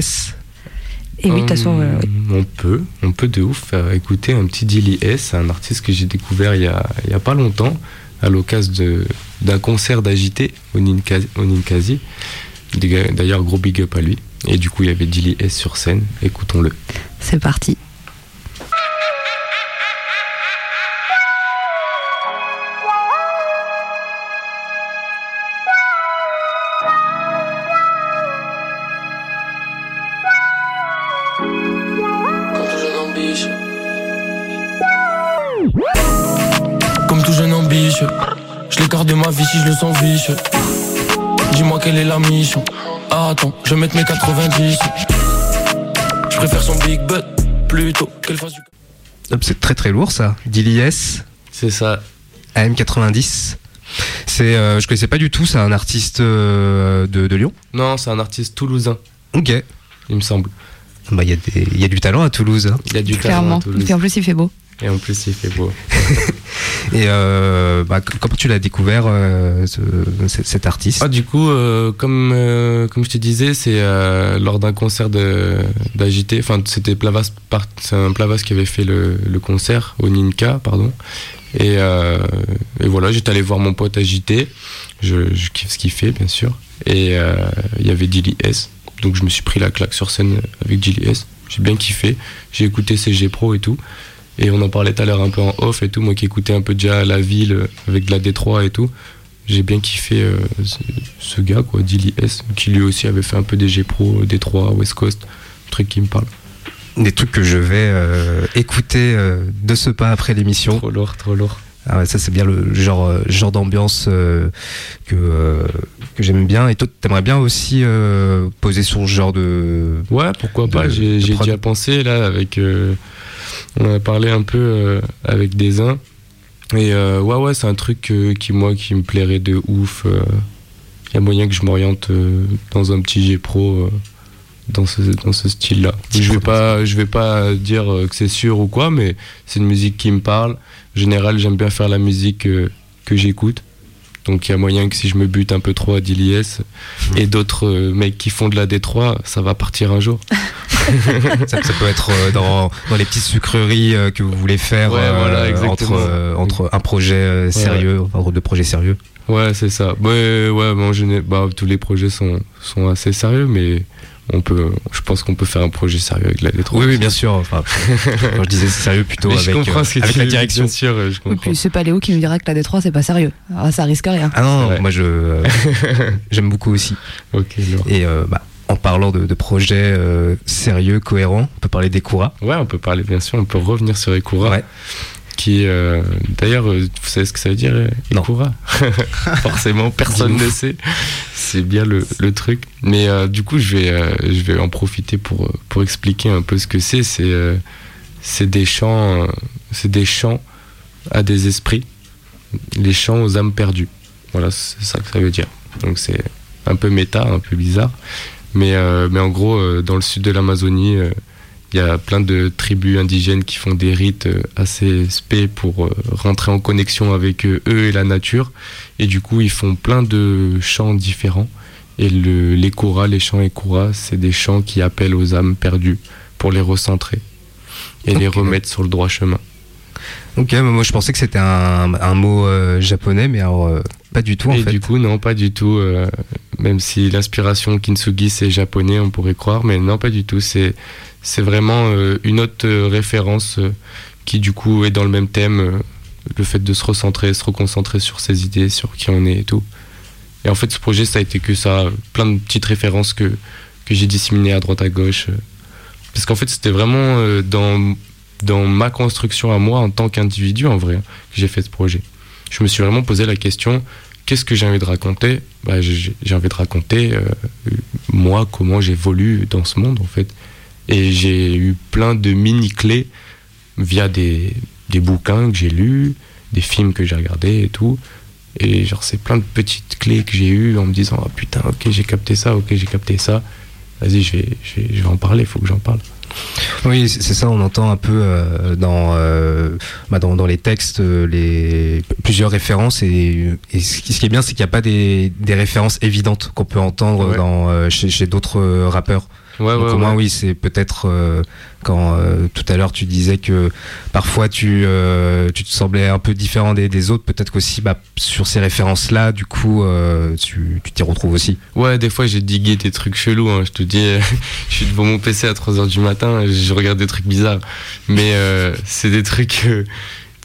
Et oui, de toute façon, Hum, euh, oui. On peut, on peut de ouf faire écouter un petit Dilly S, un artiste que j'ai découvert il y a, il y a pas longtemps, à l'occasion d'un concert d'agité au Ninkasi. au Ninkasi. D'ailleurs, gros big up à lui. Et du coup, il y avait Dilly S sur scène. Écoutons-le. c'est parti. Dis-moi quelle est la mission. Ah, attends, je vais mettre mes 90. Je préfère son big butt plutôt qu'elle fasse du. Hop, C'est très très lourd ça. Dilies, C'est ça. AM90. C'est, euh, je connaissais pas du tout, c'est un artiste euh, de, de Lyon. Non, c'est un artiste toulousain, Ok. il me semble. Bah, il y, a des- il y a du talent à Toulouse. hein. Il y a du talent Clairement. à Toulouse. Et en plus, il fait beau. Et en plus, il fait beau. Et euh, bah, comment tu l'as découvert, euh, ce- cet- artiste? Ah, du coup, euh, comme, euh, comme je te disais, c'est euh, lors d'un concert de- d'agité. Enfin, c'était Plavas, un Plavas qui avait fait le, le concert au Ninka, pardon. Et, euh, et voilà, j'étais allé voir mon pote agité. Je, je kiffe ce qu'il fait, bien sûr. Et euh, il y avait Dilly S. Donc je me suis pris la claque sur scène avec Dilly S. J'ai bien kiffé. J'ai écouté CG Pro et tout. Et on en parlait tout à l'heure un peu en off et tout. Moi qui écoutais un peu déjà la ville euh, avec de la Détroit et tout. J'ai bien kiffé euh, ce, gars, quoi, Dilly S, qui lui aussi avait fait un peu des G Pro, Détroit, West Coast, truc qui me parle. Des trucs que je vais euh, écouter euh, de ce pas après l'émission. Trop lourd, trop lourd. Ah ouais, ça c'est bien le genre, euh, genre d'ambiance euh, que, euh, que j'aime bien. Et toi, t'aimerais bien aussi euh, poser sur ce genre de. Ouais, pourquoi de- pas, j'ai déjà pensé là avec. On a parlé un peu euh, avec des uns. Et euh, ouais, ouais, c'est un truc euh, qui, moi, qui me plairait de ouf. Il y a moyen que je m'oriente dans un petit G Pro dans ce, dans ce style-là. Je vais pas, je vais pas dire que c'est sûr ou quoi, mais c'est une musique qui me parle. En général, j'aime bien faire la musique que j'écoute. Donc il y a moyen que si je me bute un peu trop à Dilies et d'autres euh, mecs qui font de la Détroit, ça va partir un jour. ça, ça peut être euh, dans, dans les petites sucreries euh, que vous voulez faire Ouais, voilà, entre, entre un projet sérieux, enfin, entre deux projets sérieux. Ouais, c'est ça. Ouais, ouais, mais en général, bah, tous les projets sont, sont assez sérieux, mais on peut, je pense qu'on peut faire un projet sérieux avec la Détroit. Oui, oui, bien sûr. Enfin, quand je disais sérieux, plutôt Mais avec, je comprends euh, ce que avec tu la direction. Bien sûr, euh, je Et comprends. puis, c'est pas Léo qui me dira que la D3, c'est pas sérieux. Alors, ça risque rien. Ah non, moi je euh, j'aime beaucoup aussi. Et euh, bah, en parlant de, de projets euh, sérieux, cohérents, on peut parler d'Ekura? Ouais, on peut parler, bien sûr, on peut revenir sur Ekura. Ouais. Qui, euh, d'ailleurs, euh, vous savez ce que ça veut dire, euh, Non. Ekura Forcément, personne ne sait. C'est bien le, le truc. Mais euh, du coup, je vais, euh, je vais en profiter pour, pour expliquer un peu ce que c'est. C'est c'est des chants, c'est des chants à des esprits, les chants aux âmes perdues. Voilà, c'est ça que ça veut dire. Donc c'est un peu méta, un peu bizarre. Mais, mais en gros, dans le sud de l'Amazonie, il y a plein de tribus indigènes qui font des rites euh, assez spé pour euh, rentrer en connexion avec euh, eux et la nature. Et du coup, ils font plein de chants différents Et le, les kouras, les chants et kouras, c'est des chants qui appellent aux âmes perdues pour les recentrer et les remettre sur le droit chemin. Ok, mais moi je pensais que c'était un, un mot euh, japonais, mais alors euh, pas du tout en et fait. du coup, non, pas du tout. euh, même si l'inspiration Kintsugi c'est japonais, on pourrait croire, mais non, pas du tout. C'est c'est vraiment euh, une autre euh, référence euh, qui du coup est dans le même thème, le fait de se recentrer, se reconcentrer sur ses idées, sur qui on est et tout. Et en fait, ce projet, ça a été que ça, plein de petites références que que j'ai disséminées à droite à gauche. Parce qu'en fait, c'était vraiment dans dans ma construction à moi en tant qu'individu en vrai que j'ai fait ce projet. Je me suis vraiment posé la question qu'est-ce que j'ai envie de raconter? Bah, j'ai envie de raconter moi comment j'évolue dans ce monde en fait. Et j'ai eu plein de mini clés via des, des bouquins que j'ai lus, des films que j'ai regardés et tout. Et genre c'est plein de petites clés que j'ai eues en me disant ah putain ok j'ai capté ça, ok j'ai capté ça. Vas-y je vais, je vais, je vais en parler, il faut que j'en parle. Oui, c'est ça, on entend un peu euh, dans, euh, bah, dans, dans les textes euh, les, plusieurs références et, et ce qui est bien, c'est qu'il n'y a pas des, des références évidentes qu'on peut entendre Ouais. dans, euh, chez, chez d'autres rappeurs. Ouais, Donc ouais, au moins, ouais. oui, c'est peut-être euh, quand euh, tout à l'heure tu disais que parfois tu, euh, tu te semblais un peu différent des, des autres, peut-être qu'aussi bah, sur ces références-là, du coup, tu t'y retrouves aussi. Ouais, des fois j'ai digué des trucs chelous, hein, je te dis, je suis devant mon PC à 3h du matin, je regarde des trucs bizarres. Mais c'est des trucs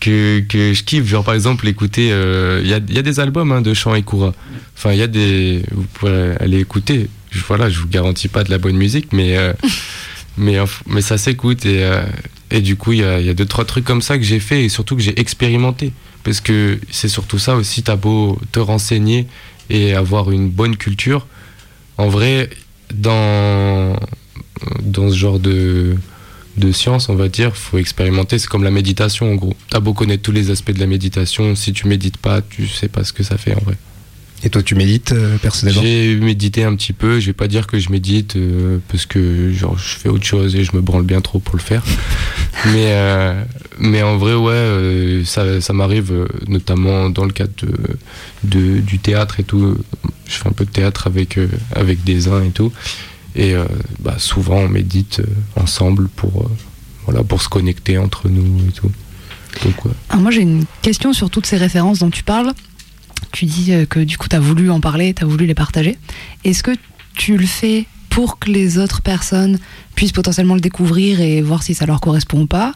que, que je kiffe, genre par exemple écouter, euh, il y, a, y a des albums hein, de chants et Kura. Enfin, il y a des... Vous pourrez aller écouter, je, voilà, je vous garantis pas de la bonne musique, mais, euh, mais, mais ça s'écoute. Et, euh, et du coup, il y a, y a deux, trois trucs comme ça que j'ai fait et surtout que j'ai expérimenté. Parce que c'est surtout ça aussi, t'as beau te renseigner et avoir une bonne culture. En vrai, dans, dans ce genre de, de science, on va dire, faut expérimenter. C'est comme la méditation, en gros. T'as beau connaître tous les aspects de la méditation, si tu médites pas, tu sais pas ce que ça fait en vrai. Et toi, tu médites euh, personnellement? J'ai médité un petit peu, je vais pas dire que je médite euh, parce que genre je fais autre chose et je me branle bien trop pour le faire. mais, euh, mais en vrai, ouais, euh, ça, ça m'arrive notamment dans le cadre de, de- du théâtre et tout. Je fais un peu de théâtre avec, euh, avec des uns et tout. Et euh, bah, souvent on médite euh, ensemble pour, euh, voilà, pour se connecter entre nous et tout. Donc, ouais. Alors moi j'ai une question sur toutes ces références dont tu parles. Tu dis euh, que du coup tu as voulu en parler, tu as voulu les partager. Est-ce que tu le fais pour que les autres personnes puissent potentiellement le découvrir et voir si ça leur correspond ou pas?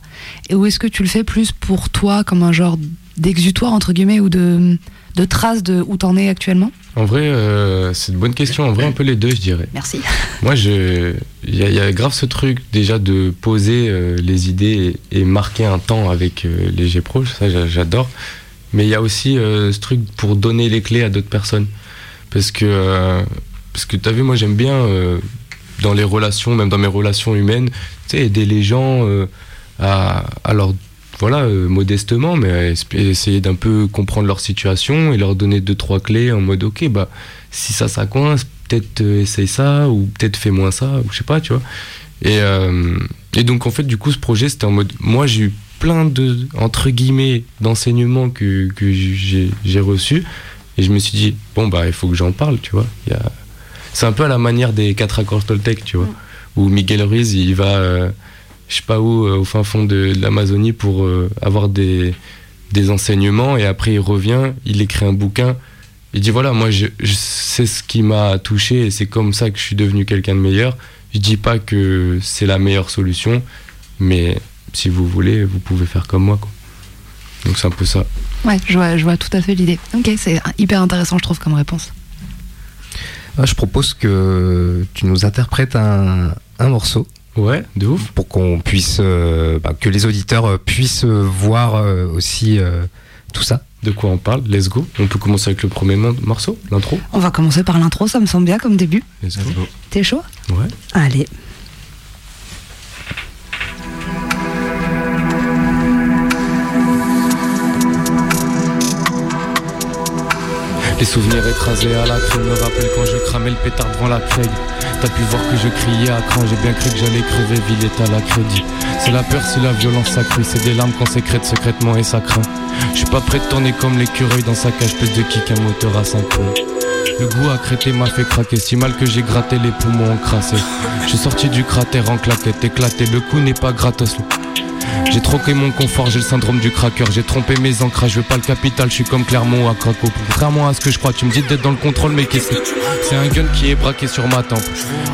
Et Ou est-ce que tu le fais plus pour toi comme un genre d'exutoire entre guillemets ou de, de trace de où t'en es actuellement? En vrai, euh, c'est une bonne question. En vrai, un peu les deux, je dirais. Merci. Moi, je, il y, a- il y a grave ce truc déjà de poser euh, les idées et, et marquer un temps avec euh, les G proches. Ça, j'a- j'adore. Mais il y a aussi euh, ce truc pour donner les clés à d'autres personnes. Parce que, euh, que tu as vu, moi, j'aime bien euh, dans les relations, même dans mes relations humaines, aider les gens à, à leur voilà, modestement, mais essayer d'un peu comprendre leur situation et leur donner deux, trois clés en mode, ok, bah, si ça, ça coince, peut-être essaye ça, ou peut-être fais moins ça, ou je sais pas, tu vois. Et, et donc, en fait, du coup, ce projet, c'était en mode, moi, j'ai eu plein de, entre guillemets, d'enseignements que, que j'ai reçus, et je me suis dit, bon, bah, il faut que j'en parle, tu vois. A... C'est un peu à la manière des quatre accords Toltec, tu vois, où Miguel Ruiz, il va, euh, je sais pas où, euh, au fin fond de, de l'Amazonie pour euh, avoir des, des enseignements, et après il revient, il écrit un bouquin, il dit voilà, moi je, je- c'est ce qui m'a touché, et c'est comme ça que je suis devenu quelqu'un de meilleur. Je dis pas que c'est la meilleure solution, mais si vous voulez, vous pouvez faire comme moi. Quoi. Donc c'est un peu ça. Ouais, je vois, je vois tout à fait l'idée. Ok, c'est hyper intéressant je trouve comme réponse. Ah, je propose que tu nous interprètes un, un morceau. Ouais, de ouf. Pour qu'on puisse, euh, bah, que les auditeurs euh, puissent voir euh, aussi euh, tout ça. De quoi on parle? Let's go. On peut commencer avec le premier mo- morceau, l'intro On va commencer par l'intro, ça me semble bien comme début. Let's go. T'es chaud? Ouais. Allez. Les souvenirs écrasés à la crème me rappellent quand je cramais le pétard devant la Craig. T'as pu voir que je criais à cran, j'ai bien cru que j'allais crever, ville est à la crédit. C'est la peur, c'est la violence sacrée, c'est des larmes qu'on sécrète secrètement et ça craint. Je suis pas prêt de tourner comme l'écureuil dans sa cage, plus de kick un moteur à 5 plombs. Le goût créter m'a fait craquer, si mal que j'ai gratté les poumons encrassés. Je suis sorti du cratère en claquette, éclaté, le coup n'est pas gratos. J'ai troqué mon confort, j'ai le syndrome du cracker, j'ai trompé mes ancrages, je veux pas le capital, je suis comme Clermont à Craco. Contrairement à ce que je crois, tu me dis d'être dans le contrôle, mais qu'est-ce que c'est un gun qui est braqué sur ma tempe.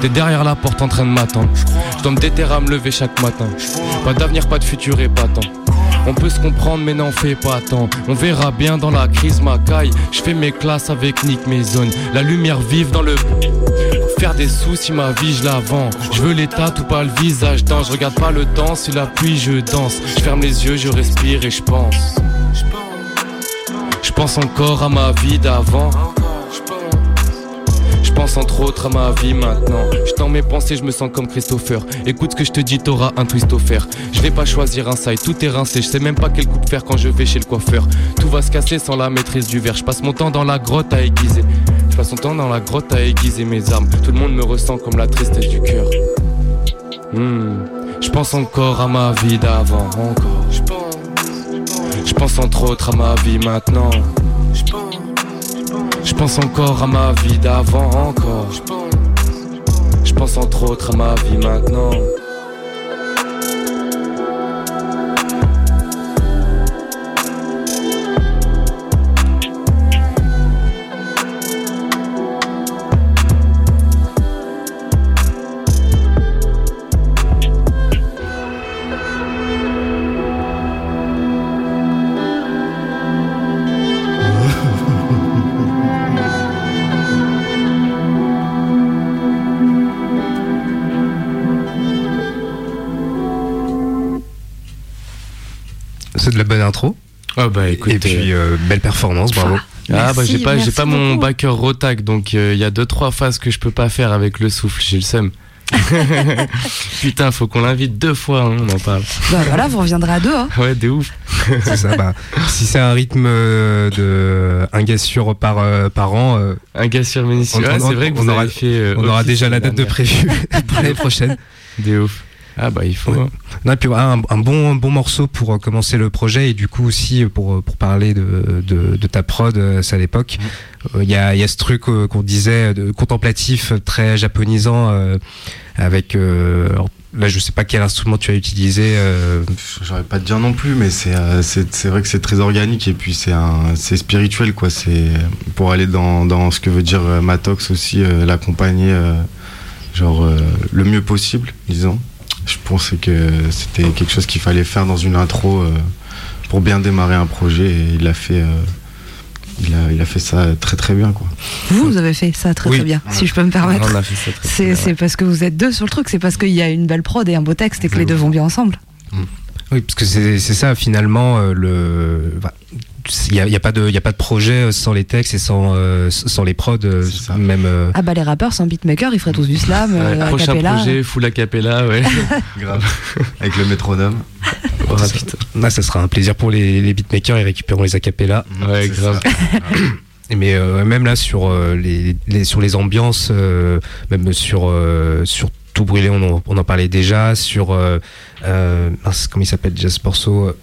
T'es derrière la porte en train de m'attendre. Je dois me déterrer à me lever chaque matin. Pas d'avenir, pas de futur et pas tant. On peut se comprendre mais n'en fais pas tant. On verra bien dans la crise ma caille. Je fais mes classes avec Nick Maison. La lumière vive dans le Faire des sous si ma vie je la vends. Je veux l'état ou pas le visage dans Je regarde pas le temps si la pluie je danse. Je ferme les yeux je respire et je pense. Je pense encore à ma vie d'avant pense entre autres à ma vie maintenant. Je dans mes pensées, je me sens comme Christopher. Écoute ce que je te dis, t'auras un twist offert. Je vais pas choisir un side, tout est rincé. Je sais même pas quel coup de faire quand je vais chez le coiffeur. Tout va se casser sans la maîtrise du verre. Je passe mon temps dans la grotte à aiguiser. Je passe mon temps dans la grotte à aiguiser mes armes. Tout le monde me ressent comme la tristesse du cœur. Hmm. Je pense encore à ma vie d'avant, encore. Je pense entre autres à ma vie maintenant. Je encore à ma vie d'avant encore. Je pense entre autres à ma vie maintenant. Ah bah écoute. Et puis euh, belle performance, bravo. Ah bah j'ai pas, j'ai pas mon backer rotac donc il y a deux trois phases que je peux pas faire avec le souffle, j'ai le seum. Putain, faut qu'on l'invite deux fois, hein, on en parle. Bah voilà, vous reviendrez à deux. Hein. Ouais, de ouf. C'est ça, bah, si c'est un rythme euh, de un gars sûr par, euh, par an, euh, Un gars sur Ménissier. On- Ouais, on- c'est vrai que on vous aura- fait. euh, on aura déjà la date de prévue pour l'année prochaine. Des ouf. Ah bah il faut. Ouais. hein. Non, et puis un, un bon, un bon morceau pour euh, commencer le projet et du coup aussi euh, pour, euh, pour parler de, de, de ta prod, à l'époque. Euh, Il y, a, il y a ce truc euh, qu'on disait de contemplatif, très japonisant, euh, avec. euh, alors, là, je sais pas quel instrument tu as utilisé. euh, J'aurais pas te dire non plus, mais c'est euh, c'est c'est vrai que c'est très organique et puis c'est un c'est spirituel quoi. C'est pour aller dans, dans ce que veut dire euh, Matox aussi, euh, l'accompagner euh, genre euh, le mieux possible, disons. Je pensais que c'était quelque chose qu'il fallait faire dans une intro euh, pour bien démarrer un projet et il a fait euh, il a, il a fait ça très très bien quoi. Vous, vous avez fait ça très Oui. très bien, si je peux me permettre. On a fait ça très C'est bien, c'est parce que vous êtes deux sur le truc, c'est parce qu'il y a une belle prod et un beau texte et que les deux vont bien ensemble. Oui, parce que c'est ça finalement euh, le. bah, Il n'y a, pas de- il y a pas de projet sans les textes et sans, euh, sans les prods, euh, C'est ça. même. euh, Ah bah les rappeurs sans beatmaker, ils feraient tous du slam, Ouais, euh, prochain cappella. projet, full a cappella, ouais. Grave. Avec le métronome. Oh, ça, là, ça sera un plaisir pour les, les beatmakers, ils récupéreront les acapellas. Ouais, grave. Mais euh, même là sur euh, les, les- sur les ambiances, euh, même sur euh, sur tout brûlé, on en, on en parlait déjà. Sur euh, euh, comment il s'appelle déjà ce morceau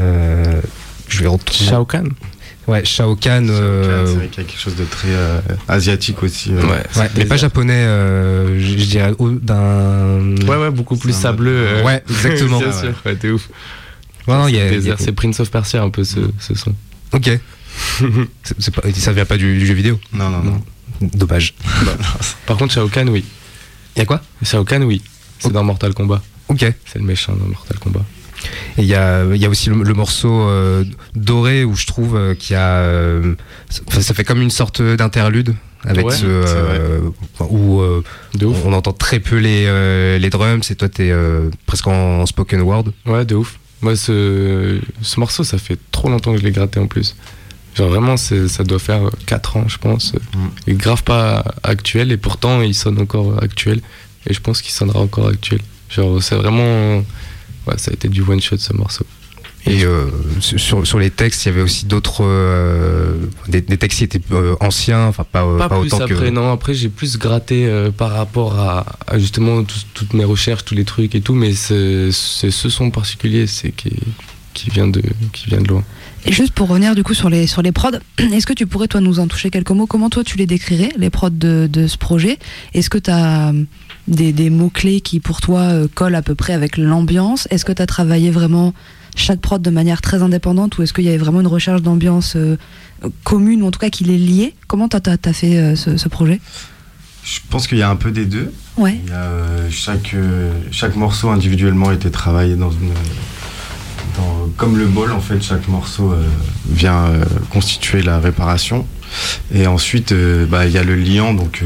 euh, Je vais retrouver. Shao Kahn. Ouais, Shao Kahn. euh, C'est vrai qu'il y a quelque chose de très euh, asiatique aussi. euh. Ouais, mais pas japonais. euh, je, je dirais d'un. Ouais, ouais, beaucoup plus sableux. euh. Ouais, exactement. Bien ouais. sûr, ouais, t'es ouf. Ouais, non, il y a- C'est il y a- plaisir, C'est Prince of Persia un peu ce, Mm. ce son. Ok. C'est- c'est pas, ça vient pas du, du jeu vidéo. Non, non, non. Dommage. Par contre, Shao Kahn, oui. Il y a quoi? Shao Kahn, oui. C'est dans Mortal Kombat. Ok. Et C'est le méchant dans Mortal Kombat. il y a, y a aussi le, le morceau euh, doré où je trouve euh, qu'il y a. euh, ça, ça fait comme une sorte d'interlude avec Ouais, ce. où De ouf. on entend très peu les, les drums et toi t'es presque en, en spoken word. Ouais, de ouf. Moi, ce, ce morceau, ça fait trop longtemps que je l'ai gratté en plus. Genre vraiment, ça doit faire 4 ans, je pense. Il est grave pas actuel et pourtant, il sonne encore actuel. Et je pense qu'il sonnera encore actuel. Genre, c'est vraiment. Ouais, ça a été du one shot ce morceau. Et euh, sur, sur les textes, il y avait aussi d'autres. euh, des, des textes qui étaient euh, anciens, enfin pas, Pas, pas plus autant après, que. non. Après, j'ai plus gratté par rapport à, à justement tout- toutes mes recherches, tous les trucs et tout. Mais c'est c'est ce son particulier, c'est qui, qui vient de, qui vient de loin. Et juste pour revenir du coup sur les, sur les prods, est-ce que tu pourrais toi nous en toucher quelques mots? Comment toi tu les décrirais, les prods de, de ce projet? Est-ce que tu as des, des mots-clés qui pour toi euh, collent à peu près avec l'ambiance? Est-ce que tu as travaillé vraiment chaque prod de manière très indépendante ou est-ce qu'il y avait vraiment une recherche d'ambiance euh, commune ou en tout cas qui les liait? Comment tu as, fait euh, ce, ce projet? Je pense qu'il y a un peu des deux. Ouais. Il y a, chaque, chaque morceau individuellement été travaillé dans une. dans- comme le bol, en fait, chaque morceau euh, vient euh, constituer la réparation. Et ensuite, euh, bah, il y a le liant, donc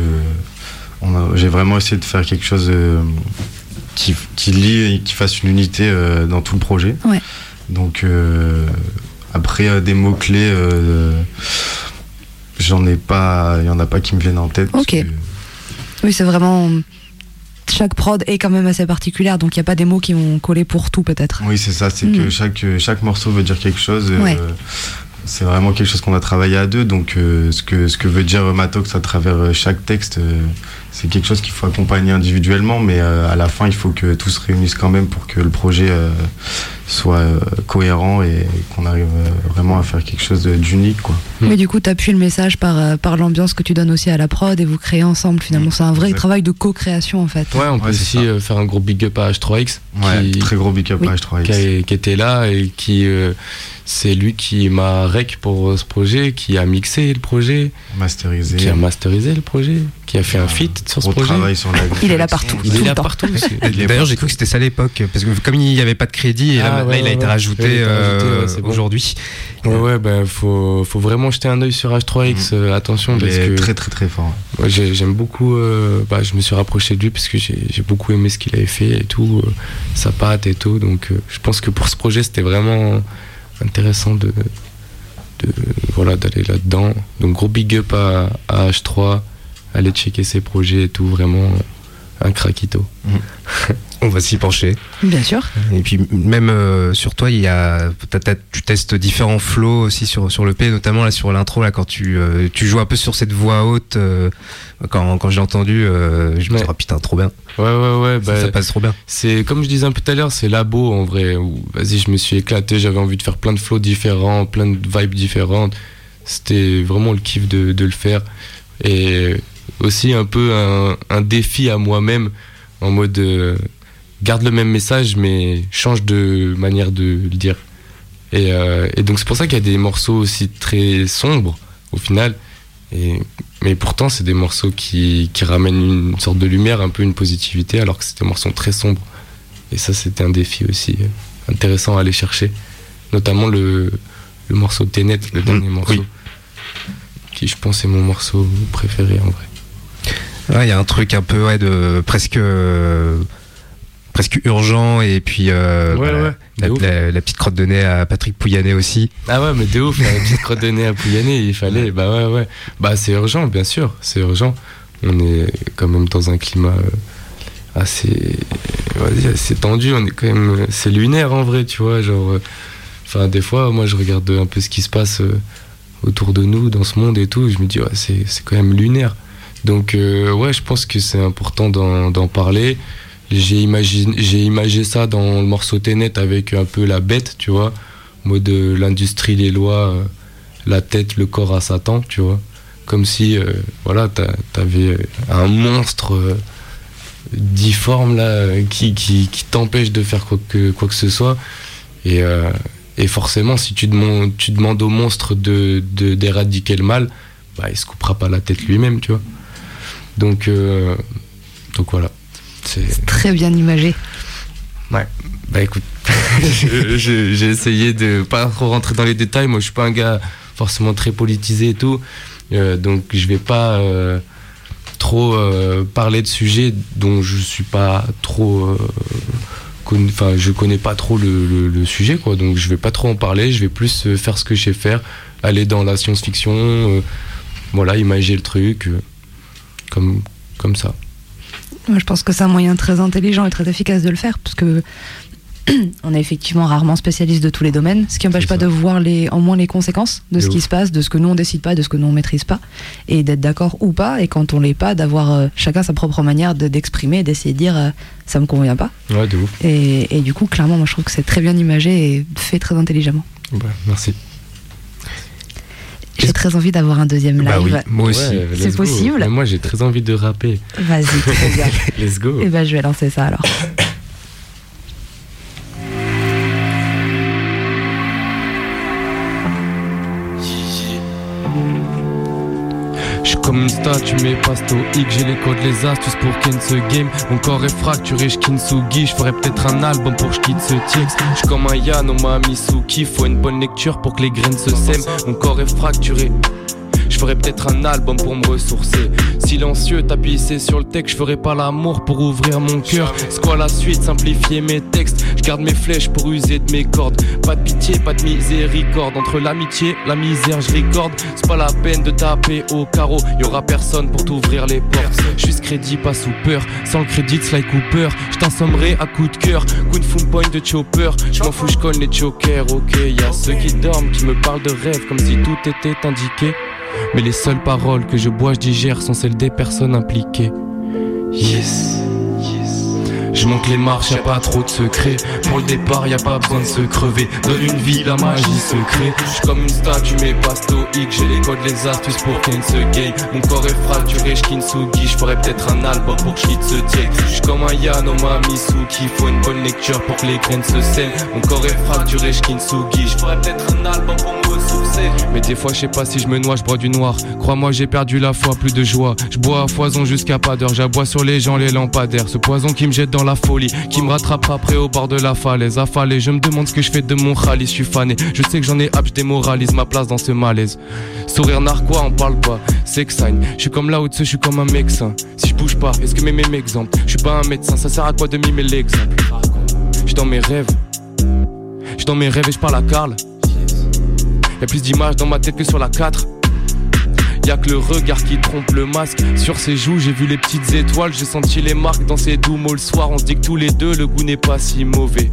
j'ai vraiment essayé de faire quelque chose qui, qui lie et qui fasse une unité dans tout le projet. Ouais. Donc, après, des mots-clés, j'en ai pas, il y en a pas qui me viennent en tête. Ok. que- Oui, c'est vraiment. Chaque prod est quand même assez particulière, donc il n'y a pas des mots qui vont coller pour tout peut-être. Oui, c'est ça, c'est Mm. que chaque, chaque morceau veut dire quelque chose. euh, Ouais. c'est vraiment quelque chose qu'on a travaillé à deux. Donc, euh, ce, que, ce que veut dire Matox à travers euh, chaque texte, euh, c'est quelque chose qu'il faut accompagner individuellement, mais euh, à la fin, il faut que tout se réunisse quand même pour que le projet euh, soit euh, cohérent et qu'on arrive euh, vraiment à faire quelque chose d'unique. quoi. Mais du coup, tu appuies le message par, par l'ambiance que tu donnes aussi à la prod et vous créez ensemble finalement. C'est un vrai travail de co-création en fait. Ouais, on peut Ouais, aussi ça. faire un gros big up à H3X. Ouais, qui, très gros big up Oui. à H3X. qui, a- qui était là et qui euh, c'est lui qui m'a rec pour ce projet, qui a mixé le projet, Masterisé. qui a masterisé le projet, qui a fait un feat sur ce projet. travail sur la Il est là partout. Il tout est le là temps. partout. D'ailleurs, j'ai cru que c'était ça à l'époque, parce que comme il n'y avait pas de crédit, et là, Ah, là, ouais, il a ouais, été ouais. rajouté Il a été rajouté, euh, bon. aujourd'hui. Ouais, ouais, ben faut, faut vraiment jeter un œil sur H3X. euh, attention, Il parce est que très très très fort. J'aime beaucoup. euh, bah, je me suis rapproché de lui parce que j'ai beaucoup aimé ce qu'il avait fait et tout, euh, sa patte et tout. Donc, euh, je pense que pour ce projet, c'était vraiment intéressant de, de voilà d'aller là-dedans. Donc, gros big up à, à H3, aller checker ses projets et tout, vraiment un craquito. On va s'y pencher. Bien sûr. Et puis même euh, sur toi, il y a, t'as- t'as- tu testes différents flows aussi sur, sur le P, notamment là sur l'intro, là quand tu, euh, tu joues un peu sur cette voix haute. euh, quand quand j'ai entendu, euh, je me suis dit. Ah, putain, trop bien. Ouais, ouais, ouais. Ça, bah, ça passe trop bien. C'est comme je disais un peu tout à l'heure, c'est labo en vrai. Vas-y, je me suis éclaté, j'avais envie de faire plein de flows différents, plein de vibes différentes. C'était vraiment le kiff de, de le faire. Et aussi un peu un, un défi à moi-même en mode euh, garde le même message mais change de manière de le dire. Et, euh, et donc c'est pour ça qu'il y a des morceaux aussi très sombres au final. Et, mais pourtant, c'est des morceaux qui, qui ramènent une sorte de lumière, un peu une positivité, alors que c'est des morceaux très sombres. Et ça, c'était un défi aussi euh, intéressant à aller chercher. Notamment le, le morceau Tenet, le dernier morceau. oui. Qui, je pense, est mon morceau préféré en vrai. Ouais, il y a un truc un peu ouais, de presque euh, presque urgent et puis euh, Ouais, bah, ouais, la, petite crotte de nez à Patrick Pouyanné aussi. Ah ouais, mais de ouf, la petite crotte de nez à Pouyanné, il fallait. Bah ouais, ouais. Bah c'est urgent, bien sûr, c'est urgent. On est quand même dans un climat euh, assez, assez tendu. On est quand même, c'est lunaire en vrai, tu vois. Genre, euh, enfin, des fois, moi, je regarde un peu ce qui se passe euh, autour de nous, dans ce monde et tout. et je me dis, ouais, c'est, c'est quand même lunaire. Donc, euh, ouais, je pense que c'est important d'en, parler. J'ai imaginé, ça dans le morceau Ténet avec un peu la bête, tu vois. Mode euh, l'industrie, les lois, euh, la tête, le corps à Satan, tu vois. Comme si, euh, voilà, t'a- t'avais un monstre euh, difforme là, euh, qui, t'empêche de faire quoi que, quoi que ce soit. Et, euh, forcément, si tu demandes, au monstre de, de- d'éradiquer le mal, bah, il se coupera pas la tête lui-même, tu vois. Donc, euh, donc voilà. C'est... Très bien imagé. Ouais, bah écoute, j'ai essayé de pas trop rentrer dans les détails. Moi, je suis pas un gars forcément très politisé et tout, Euh, donc je vais pas euh, trop euh, parler de sujets dont je suis pas trop, enfin, je connais pas trop le, le- le sujet, quoi. Donc je vais pas trop en parler. Je vais plus faire ce que je sais faire, aller dans la science-fiction, voilà, imaginer le truc, comme comme ça. Moi, je pense que c'est un moyen très intelligent et très efficace de le faire, parce que on est effectivement rarement spécialiste de tous les domaines, ce qui n'empêche pas de voir les, en moins les conséquences de ce qui se passe, de ce que nous on décide pas, de ce que nous on maîtrise pas, et d'être d'accord ou pas, et quand on l'est pas, d'avoir euh, chacun sa propre manière de- d'exprimer, d'essayer de dire euh, ça me convient pas. Ouais, de ouf. Et, et du coup, clairement, moi je trouve que c'est très bien imagé et fait très intelligemment. Ouais, merci. J'ai très envie d'avoir un deuxième live. Bah oui, moi aussi. Ouais, C'est possible Mais Moi, j'ai très envie de rapper. Vas-y, très bien. Let's go. Et ben je vais lancer ça alors. Je suis comme une statue mais pas stoïque J'ai les codes, les astuces pour ken ce game Mon corps est fracturé, je kintsugi Je ferais peut-être un album pour que je quitte ce texte Je suis comme un Yano Misuki Faut une bonne lecture pour que les graines se sèment Mon corps est fracturé je peut-être un album pour me ressourcer. Silencieux, tapissé sur le texte, je pas l'amour pour ouvrir mon cœur. C'est la suite? Simplifier mes textes. Je garde mes flèches pour user de mes cordes. Pas de pitié, pas de miséricorde. Entre l'amitié, la misère, je recorde. C'est pas la peine de taper au carreau. Y aura personne pour t'ouvrir les portes. Je suis crédit, pas sous peur. Sans le crédit, Sly Cooper. Je à coup de cœur. Kung Fu point de chopper. Je m'en fous, je cogne les chokers. Ok, y a ceux qui dorment, qui me parlent de rêve comme si tout était indiqué. Mais les seules paroles que je bois, je digère sont celles des personnes impliquées. Yes. Je monte les marches, y a pas trop de secrets. Pour le départ, y a pas besoin de se crever. Donne une vie, la magie se crée. Je suis comme une statue, mais pas stoïque. J'ai les codes, les astuces pour ken ce game. Mon corps est fracturé, je kintsugi. Je ferais peut-être un album pour que je quitte ce take. Je suis comme un Yano Misuki. Faut une bonne lecture pour que les graines se sèment. Mon corps est fracturé, je kintsugi. Je ferais peut-être un album pour. Mais des fois, je sais pas si je me noie, je bois du noir. Crois-moi, j'ai perdu la foi, plus de joie. Je bois à foison jusqu'à pas d'heure. J'aboie sur les gens, les lampadaires. Ce poison qui me jette dans la folie, qui me rattrape après au bord de la falaise. Affalé, je me demande ce que je fais de mon khalis. Je suis fané. Je sais que j'en ai hâte, je démoralise ma place dans ce malaise. Sourire narquois, on parle pas. Sex sign. Je suis comme là au-dessus, je suis comme un médecin. Si je bouge pas, est-ce que mes mêmes exemples Je suis pas un médecin, ça sert à quoi de mimer l'exemple? Je dans mes rêves. Je dans mes rêves et je parle à Karl. Y'a plus d'images dans ma tête que sur la 4. Y'a que le regard qui trompe le masque. Sur ses joues, j'ai vu les petites étoiles. J'ai senti les marques dans ses doux mots le soir. On se dit que tous les deux, le goût n'est pas si mauvais.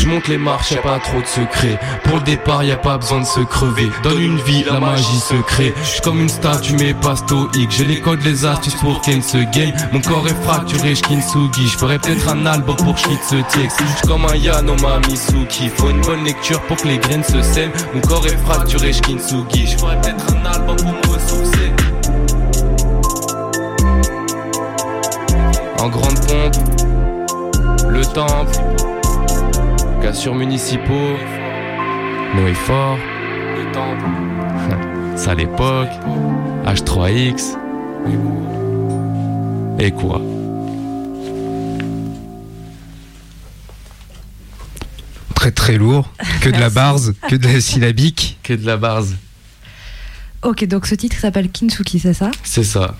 Je monte les marches, y'a pas trop de secrets. Pour le départ, y a pas besoin de se crever. Donne une vie, la magie se crée. Je suis comme une statue, mais pas stoïque. J'ai les codes, les astuces pour ken ce game. Mon corps est fracturé, je kintsugi. Je ferais peut-être un album pour que je quitte ce texte. Je suis comme un Yano Misuki. Faut une bonne lecture pour que les graines se sèment. Mon corps est fracturé, je kintsugi. Je ferais peut-être un album pour me ressourcer. En grande pompe, le temple, cassures municipaux, Noé fort, le temple, ça l'époque, H3X, et quoi? Très très lourd, que de la barze, que de la syllabique. Que de la barze. Ok, donc ce titre s'appelle Kinsuki, c'est ça? C'est ça.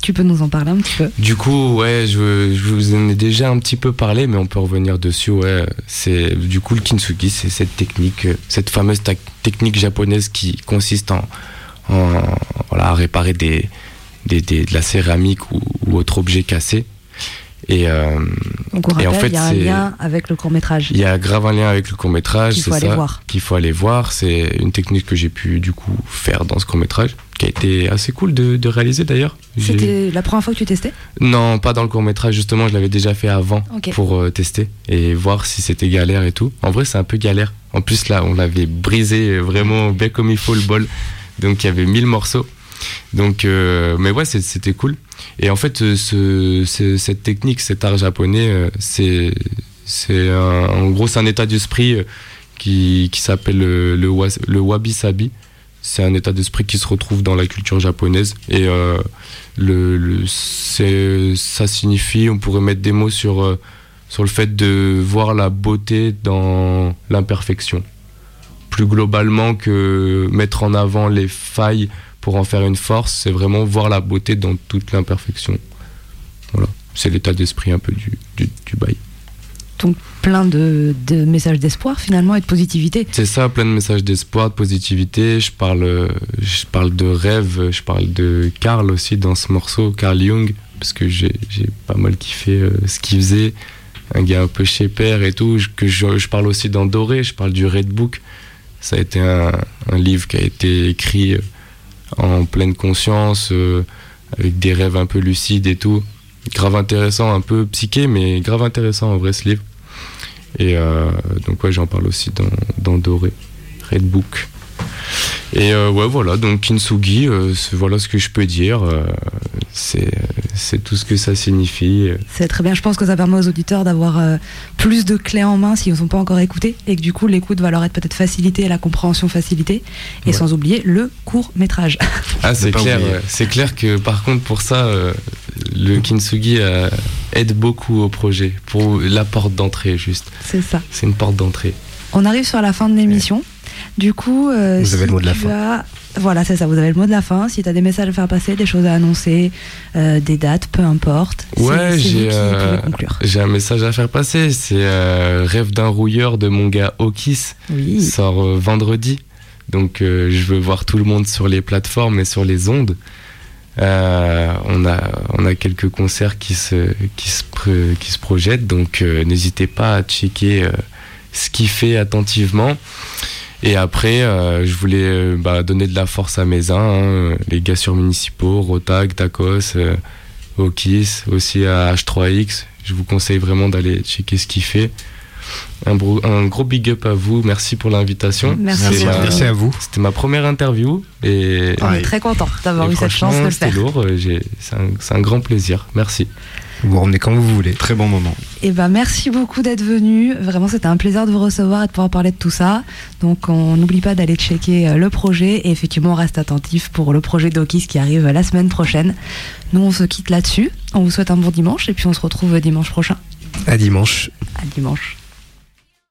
Tu peux nous en parler un petit peu? Du coup, ouais, je, vous en ai déjà un petit peu parlé, mais on peut revenir dessus. Ouais, c'est du coup le kintsugi, c'est cette technique, cette fameuse technique japonaise qui consiste en, voilà, à réparer des, des, de la céramique ou autre objet cassé. Et, euh, Donc on et rappelle, en fait, il y a un lien avec le court métrage. il y a grave un lien avec le court métrage, Qu'il c'est faut aller ça, voir. qu'il faut aller voir. C'est une technique que j'ai pu du coup faire dans ce court métrage, qui a été assez cool de, de réaliser d'ailleurs. C'était la première fois que tu testais? Non, pas dans le court métrage, justement, je l'avais déjà fait avant pour euh, tester et voir si c'était galère et tout. En vrai, c'est un peu galère. En plus, là, on l'avait brisé vraiment bien comme il faut le bol. Donc, il y avait 1000 morceaux. Donc, euh, mais ouais, c'était cool. Et en fait, euh, ce, ce- cette technique, cet art japonais, euh, c'est, en gros, un état d'esprit euh, qui, s'appelle le, wa- le wabi-sabi. C'est un état d'esprit qui se retrouve dans la culture japonaise. Et ça signifie, on pourrait mettre des mots sur, sur le fait de voir la beauté dans l'imperfection. Plus globalement que mettre en avant les failles pour en faire une force, c'est vraiment voir la beauté dans toute l'imperfection. Voilà, c'est l'état d'esprit un peu du, du, du bail. Donc plein de, de messages d'espoir finalement et de positivité. C'est ça, plein de messages d'espoir, de positivité. Je parle, euh, je parle de rêve, je parle de Carl aussi dans ce morceau, Carl Jung, parce que j'ai pas mal kiffé euh, ce qu'il faisait. un gars un peu chez père et tout, que je, je, parle aussi dans Doré, je parle du Red Book. Ça a été un, un livre qui a été écrit en pleine conscience, euh, avec des rêves un peu lucides et tout. Grave intéressant, un peu psyché, mais grave intéressant en vrai ce livre. Et euh, donc ouais, j'en parle aussi dans, dans Doré, Red Book. Et euh, ouais, voilà, donc Kintsugi, voilà ce que je peux dire. c'est c'est tout ce que ça signifie. C'est très bien. Je pense que ça permet aux auditeurs d'avoir euh, plus de clés en main s'ils ne sont pas encore écoutés et que du coup l'écoute va leur être peut-être facilitée et la compréhension facilitée. Et Ouais. sans oublier le court métrage. Ah, c'est clair, ouais. c'est clair que par contre pour ça, euh, le Kintsugi euh, aide beaucoup au projet, pour la porte d'entrée juste. C'est ça. C'est une porte d'entrée. On arrive sur la fin de l'émission. Du coup, euh, Vous avez le mot de la fin. as- Voilà, c'est ça. Vous avez le mot de la fin. Si tu as des messages à faire passer, des choses à annoncer, euh, des dates, peu importe. Ouais, j'ai euh, j'ai un message à faire passer. C'est euh, Rêve d'un rouilleur de mon gars Okis. Oui. sort vendredi. Donc je veux voir tout le monde sur les plateformes et sur les ondes. On, a, on a quelques concerts qui se, qui se, qui se projettent, donc n'hésitez pas à checker ce qu'il fait attentivement. Et après, euh, je voulais euh, bah, donner de la force à mes uns, hein, les gars sur municipaux, Rotag, Tacos, euh, Okis, aussi à H3X. Je vous conseille vraiment d'aller checker ce qu'il fait. Un, bro- un gros big up à vous, merci pour l'invitation. Merci C'était ma- Merci à vous. C'était ma première interview et, On est très content d'avoir eu cette chance de le c'était faire. lourd. euh, C'est un, c'est un grand plaisir. Merci. Vous revenez quand vous voulez. Très bon moment. Et ben merci beaucoup d'être venu. Vraiment, c'était un plaisir de vous recevoir et de pouvoir parler de tout ça. Donc, on n'oublie pas d'aller checker euh, le projet et effectivement, on reste attentif pour le projet d'Okis qui arrive la semaine prochaine. Nous, on se quitte là-dessus. On vous souhaite un bon dimanche et puis on se retrouve dimanche prochain. À dimanche. À dimanche.